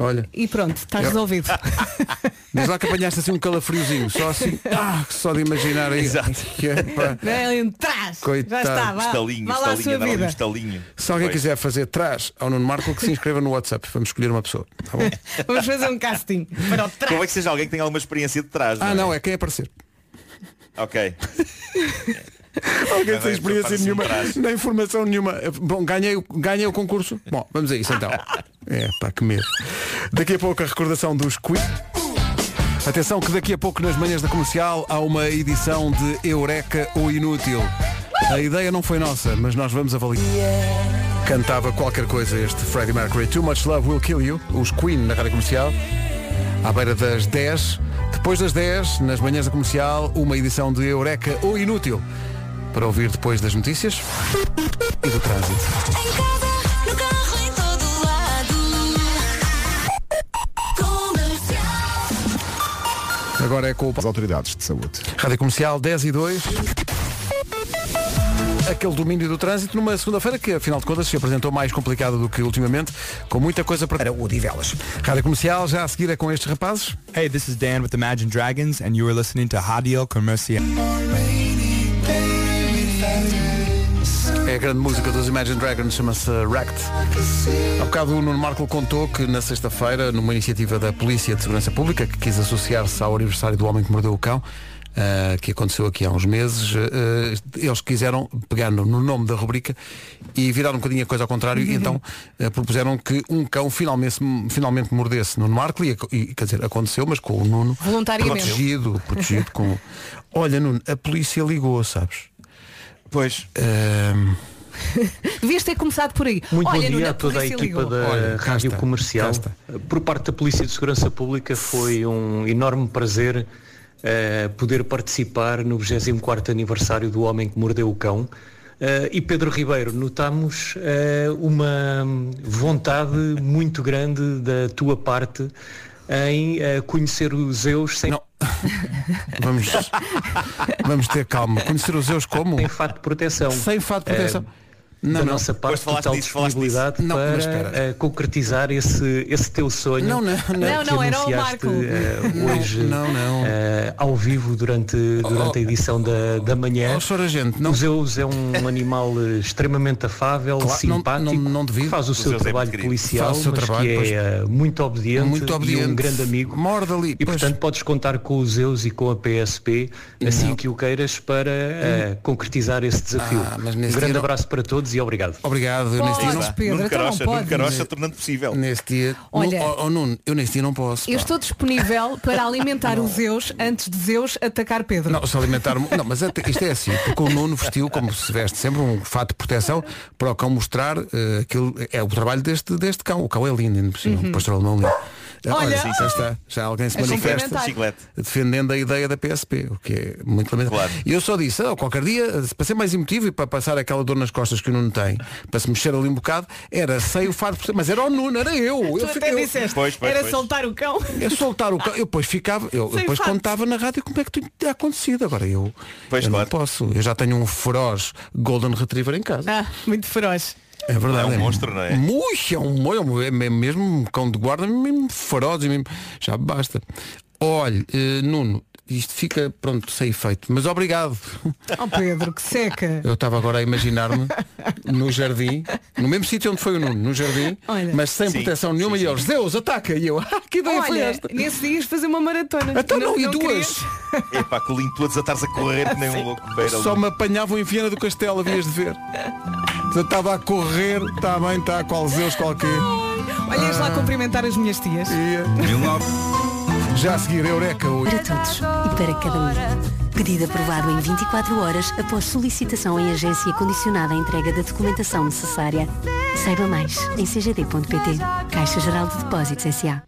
Olha, E pronto, está Eu- resolvido. (laughs) diz lá que apanhaste assim um calafriozinho, só assim, ah, só de imaginar aí. Exato. Que é, pá. Não, trás! Coitado. Já está, vá, Estalinho, vá lá a estalinho, sua ali um vida. estalinho. Se alguém Pois. quiser fazer trás ao Nuno Marco, que se inscreva no WhatsApp. Vamos escolher uma pessoa. Tá bom? (laughs) Vamos fazer um casting para o trás. Convém que seja alguém que tenha alguma experiência de trás. Ah, é? não, é quem aparecer. Ok. (laughs) (laughs) Alguém Não, sem é experiência nenhuma, nem informação nenhuma. Bom, ganhei, o- ganhei o concurso. Bom, vamos a isso então. (laughs) É, pá, que medo. Daqui a pouco a recordação dos quiz. Atenção que daqui a pouco nas manhãs da comercial há uma edição de Eureka ou Inútil. A ideia não foi nossa, mas nós vamos avaliar. Cantava qualquer coisa este Freddie Mercury. Too Much Love Will Kill You, os Queen na rádio comercial. À beira das 10. Depois das 10, nas manhãs da comercial, uma edição de Eureka ou Inútil. Para ouvir depois das notícias e do trânsito. Em casa, no carro, em todo lado. Comercial. Agora é com As autoridades de saúde. Rádio Comercial 10 e 2. Aquele domínio do trânsito numa segunda-feira que, afinal de contas, se apresentou mais complicada do que ultimamente, com muita coisa para o Odivelas. Rádio Comercial, já a seguir é com estes rapazes. Hey, this is Dan with Imagine Dragons, and you are listening to Radio Comercial. É a grande música dos Imagine Dragons, chama-se Wrecked. Há bocado o Nuno Marco contou que na sexta-feira, numa iniciativa da Polícia de Segurança Pública, que quis associar-se ao aniversário do homem que mordeu o cão, ah, que aconteceu aqui há uns meses. Ah, eles quiseram pegar no, no nome da rubrica e virar um bocadinho a coisa ao contrário e então ah, propuseram que um cão finalmente, finalmente mordesse Nuno Marco e, e, quer dizer, aconteceu, mas com o Nuno protegido, protegido com. (laughs) Olha, Nuno, a polícia ligou, sabes? Pois. (laughs) Devias ter começado por aí. Muito Olha, bom dia a toda a equipa ligou. da Olha, Rádio está, Comercial. Por parte da Polícia de Segurança Pública foi um enorme prazer eh, poder participar no 24º aniversário do Homem que Mordeu o Cão. Eh, e Pedro Ribeiro, notamos eh, uma vontade (laughs) muito grande da tua parte em conhecer os Zeus sem... (laughs) Vamos, vamos ter calma. Conhecer os Zeus como? Sem fato de proteção. Sem fato de proteção. Eh, Não, da não. nossa parte Depois falaste total disso, disponibilidade. Não, para eh, concretizar esse, esse teu sonho Não, não, não. eh, Não, que não, era o anunciaste, Marco. Não, hoje não, não. ao vivo durante, durante a edição da, da manhã. Oh, O Zeus é um (laughs) animal extremamente afável, Claro, não- simpático, não- não devido. que faz o, O seu Zeus é trabalho querido. policial, Faz o seu mas trabalho, que pois. é muito obediente, Muito e obediente. um grande amigo. Morde ali. E portanto podes contar com o Zeus e com a PSP, assim Não. que o queiras, para eh, concretizar esse desafio. Ah, mas um grande não- abraço para todos e obrigado. Obrigado. eu nesse dia não- Pedro, então não tornando possível. Nesse dia. Olha- oh, oh, Nuno, eu nesse dia não posso. Eu pá. estou disponível para alimentar os Zeus antes de Zeus atacar Pedro. Não, se alimentar. Não, mas até- isto é assim, porque o Nuno vestiu, como se veste sempre, um fato de proteção para o cão mostrar eh, aquilo. É o trabalho deste, deste cão. O cão é lindo, ainda por cima, Uhum. um pastor alemão lindo. Eh, Olha, sim, já está. Já alguém se a manifesta defendendo a ideia da PSP, o que é muito lamentável. E eu só disse, ah, qualquer dia, para ser mais emotivo e para passar aquela dor nas costas que o Nuno tem, para se mexer ali um bocado, era sei o fato, de proteção, mas era o Nuno, era eu. Tu eu até fiquei- eu- disseste, era soltar o cão. é soltar o cão. Eu depois ficava, eu Sem depois fato. contava na rádio como é que tinha acontecido. Agora eu, Pois, eu não claro. posso. Eu já tenho um feroz Golden Retriever em casa. Ah, muito feroz. É verdade. É um monstro, não é? Muito, é um, é um- é mesmo um cão de guarda, mesmo feroz mesmo. Já basta. Olha, eh, Nuno, isto fica pronto, sem efeito. Mas obrigado. Oh Pedro, que seca. Eu estava agora a imaginar-me no jardim, no mesmo sítio onde foi o Nuno, no jardim, Olha. mas sem Sim, proteção nenhuma e eles, Deus, ataca! E eu, ah, que ideia foi Olha, esta? nesse dia ias fazer uma maratona. Então não, e duas? querias? Epá, com o lindo tu a desatares a correr que nem um louco beira Só me apanhavam em Viana do Castelo, havias de ver. Eu estava a correr, está bem, está, qual Zeus, qualquer. Olha, ias lá cumprimentar as minhas tias. Já a seguir, Eureka hoje. Para todos e para cada um. Pedido aprovado em 24 horas após solicitação em agência condicionada à entrega da documentação necessária. Saiba mais em cgd.pt. Caixa Geral de Depósitos S.A.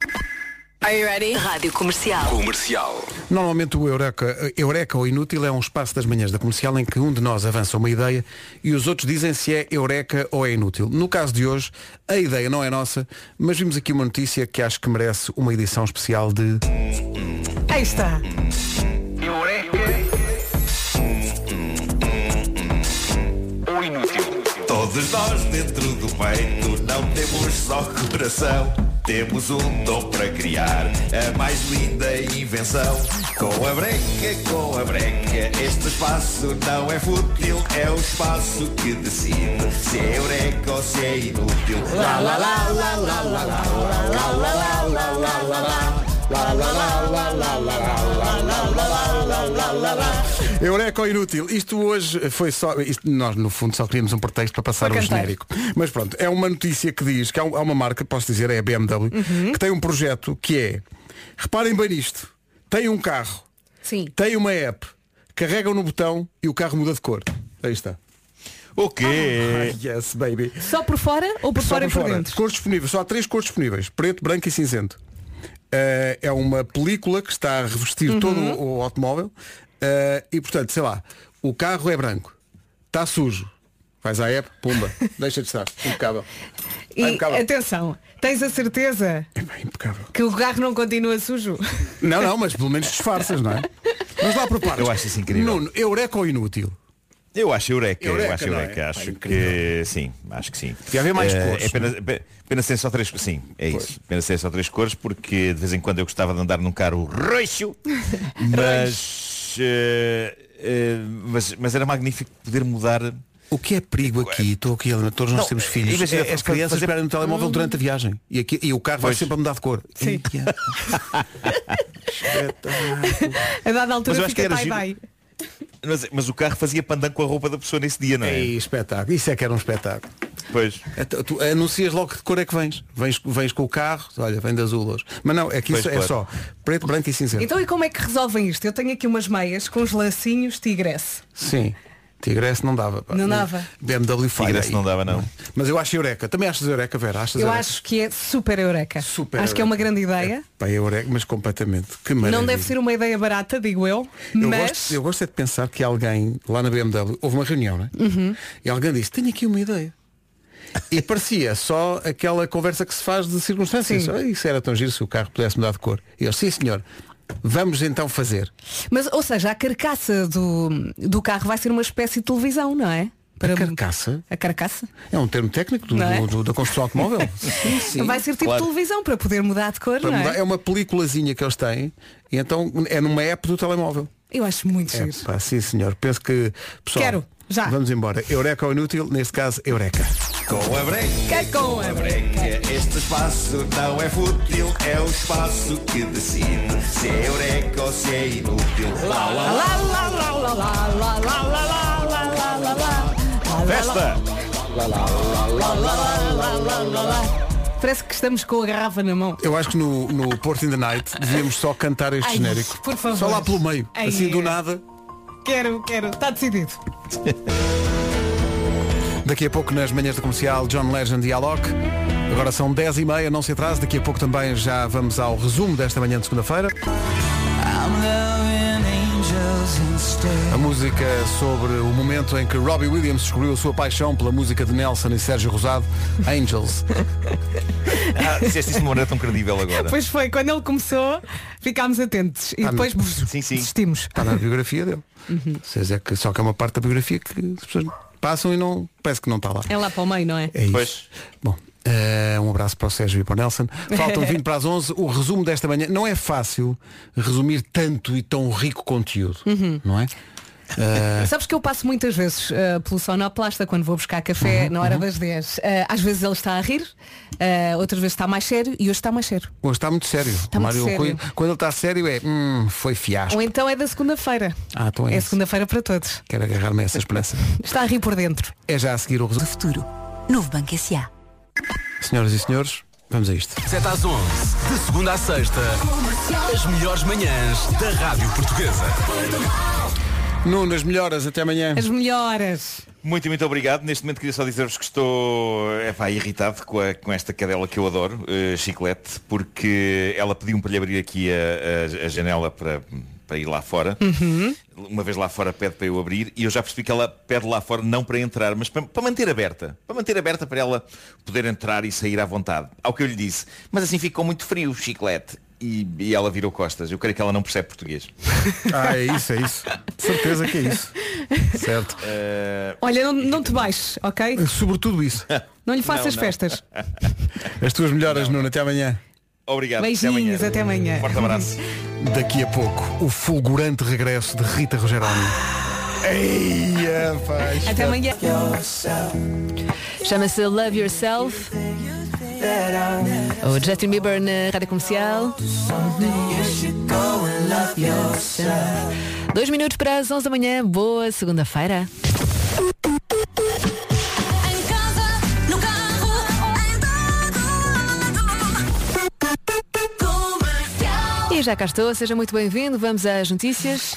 Are you ready? Rádio Comercial. Comercial. Normalmente o Eureka, Eureka ou Inútil é um espaço das manhãs da comercial em que um de nós avança uma ideia e os outros dizem se é Eureka ou é inútil. No caso de hoje, a ideia não é nossa, mas vimos aqui uma notícia que acho que merece uma edição especial de. Aí está. Ou inútil. Todos nós dentro do peito não temos só coração. Temos um dom para criar a mais linda invenção. Com a breca, com a breca, este espaço não é fútil, é o espaço que decide se é eureka ou se é inútil. Lá, lá, lá, lá, lá, lá, lá, lá, lá, lá, lá, lá, lá, lá. Lá, lá, lá, lá, lá, lá, lá, lá, lá, lá, lá, lá, lá, lá. Eureka ou inútil? Isto hoje foi só. isto- nós, no fundo, só queríamos um pretexto para passar Para o cantar. genérico. Mas pronto, é uma notícia que diz que há, um- há uma marca, posso dizer, é a BMW, Uhum. que tem um projeto que é. Reparem bem nisto. Tem um carro, Sim. tem uma app, carregam no botão e o carro muda de cor. Aí está. O quê? yes, baby. Só por fora ou por Só fora por e por fora. dentro? Cores disponíveis, só há três cores disponíveis, preto, branco e cinzento. Eh, é uma película que está a revestir Uhum. todo o, o automóvel eh, e portanto, sei lá, o carro é branco, está sujo. Vais à app, pumba, (laughs) deixa de estar, impecável. E Ah, impecável. atenção, tens a certeza impecável. que o carro não continua sujo? Não, não, mas pelo menos disfarças, não é? Vamos lá por partes. Eu acho isso incrível. Nuno, eureka ou inútil? Eu acho Eureka, Eureka, eu acho é? Eureka, Pá, acho que sim, acho que sim. Devia haver mais Eh, cores, É apenas, ape- apenas ser só três sim, é isso. Apenas ser só três cores porque de vez em quando eu gostava de andar num carro roxo, (laughs) mas, eh, eh, mas, mas era magnífico poder mudar. O que é perigo aqui? Estou aqui, todos nós Não, temos filhos. imagina, É, as crianças fazer- esperam no telemóvel durante a viagem. E, aqui, e o carro vai Pois. sempre a mudar de cor. Sim. (laughs) A dada Mas altura fica era tie-dye. Mas, mas o carro fazia pandan com a roupa da pessoa nesse dia, não é? Ei, espetáculo. Isso é que era um espetáculo. Pois. Tu, tu anuncias logo que de cor é que vens. Vens, vens com o carro, olha, vem de azul hoje. Mas não, é que isso Pois, é claro. só preto, branco e cinzento. Então e como é que resolvem isto? Eu tenho aqui umas meias com os lacinhos tigresse. Sim. Tigresse não dava. pá. Não dava. BMW falha Tigresse não dava, não. Mas eu acho Eureka. Também achas Eureka, Vera? Achas Eu Eureka? acho que é super eureka. Super acho que é uma eureka. grande ideia. Pá, Eureka, mas completamente. Que maravilha. Não deve ser uma ideia barata, digo eu. Eu, mas. gosto, eu gosto é de pensar que alguém lá na BMW, houve uma reunião, não é? Uhum. E alguém disse, tenho aqui uma ideia. E parecia só aquela conversa que se faz de circunstâncias. Sim. Ah, Isso era tão giro se o carro pudesse mudar de cor. E eu, sim senhor, vamos então fazer. Mas, ou seja, a carcaça do, do carro vai ser uma espécie de televisão, não é? Para... A carcaça A carcaça? é um termo técnico do- é? do- do- da construção automóvel. (laughs) sim, sim. vai ser tipo Claro. televisão para poder mudar de cor, Para não mudar- é? é uma peliculazinha que eles têm e então é numa app do telemóvel. Eu acho muito É, giro. pá, sim senhor. Penso que. Pessoal, Quero, já. Vamos embora. Eureka ou inútil, neste caso, Eureka. Com a breca. Com a breca. Este espaço não é fútil, é o espaço que decide se é eureka ou se é inútil. Lá, lá, lá. Lá, lá, lá, lá, lá, lá, lá, lá, lá, lá, lá, lá, lá. Festa! Parece que estamos com a garrafa na mão. Eu acho que no, no Port in the Night devíamos só cantar este Ai, genérico. por favor. Só lá pelo meio. Ai, assim do é. nada. Quero, quero. Está decidido. Daqui a pouco nas manhãs da comercial John Legend e Alok. Agora são 10 e meia, não se atrase. Daqui a pouco também já vamos ao resumo desta manhã de segunda-feira. A música sobre o momento em que Robbie Williams descobriu a sua paixão pela música de Nelson e Sérgio Rosado, Angels. (laughs) Ah, disseste isso de uma maneira tão credível agora. Pois foi, quando ele começou, ficámos atentos. E Ah, depois sim, sim. desistimos. Está na biografia dele. Vocês é que só que é uma parte da biografia que as pessoas passam e não parece que não está lá. É lá para o meio, não é? É isso. Bom, eh, um abraço para o Sérgio e para o Nelson. Faltam (laughs) 20 para as 11. O resumo desta manhã. Não é fácil resumir tanto e tão rico conteúdo, Uhum. não é? Eh, Sabes que eu passo muitas vezes eh, pelo sonoplasta quando vou buscar café Uhum, na hora das 10. Eh, às vezes ele está a rir, eh, outras vezes está mais sério e hoje está mais sério. hoje está muito sério. Está muito Mário, sério. Quando, ele está sério é hum, foi fiasco. Ou então é da segunda-feira. Ah, então é, É segunda-feira para todos. Quero agarrar-me a essa esperança. (laughs) Está a rir por dentro. É já a seguir o resumo. Futuro. Novo Banco S.A. Senhoras e senhores, vamos a isto. 7 às 11, de segunda à sexta, as melhores manhãs da Rádio Portuguesa. Nunas melhoras, até amanhã. As melhoras. Muito, muito obrigado. Neste momento queria só dizer-vos que estou epá, irritado com, a- com esta cadela que eu adoro, eh, Chiclete, porque ela pediu-me para lhe abrir aqui a, a- a janela para, para ir lá fora. Uhum. Uma vez lá fora pede para eu abrir e eu já percebi que ela pede lá fora não para entrar, mas para, para manter aberta. Para manter aberta para ela poder entrar e sair à vontade. Ao que eu lhe disse, mas assim ficou muito frio, Chiclete. E, e ela virou costas. Eu creio que ela não percebe português. Ah, é isso, é isso. De certeza que é isso. Certo. Eh, Olha, não, não te baixes, ok? Sobretudo isso. (laughs) Não lhe faças Não, não. festas. As tuas melhoras, Nuno, até amanhã. Obrigado. Beijinhos, até amanhã. Forte abraço. Daqui a pouco, o fulgurante regresso de Rita Rogeroni. Eia, faz. Até amanhã. Chama-se Love Yourself. O Justin Bieber na rádio comercial. Dois minutos para as 11 da manhã. Boa segunda-feira. E já cá estou, seja muito bem-vindo. Vamos às notícias.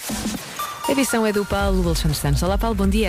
A edição é do Paulo Alexandre Santos. Olá, Paulo, bom dia.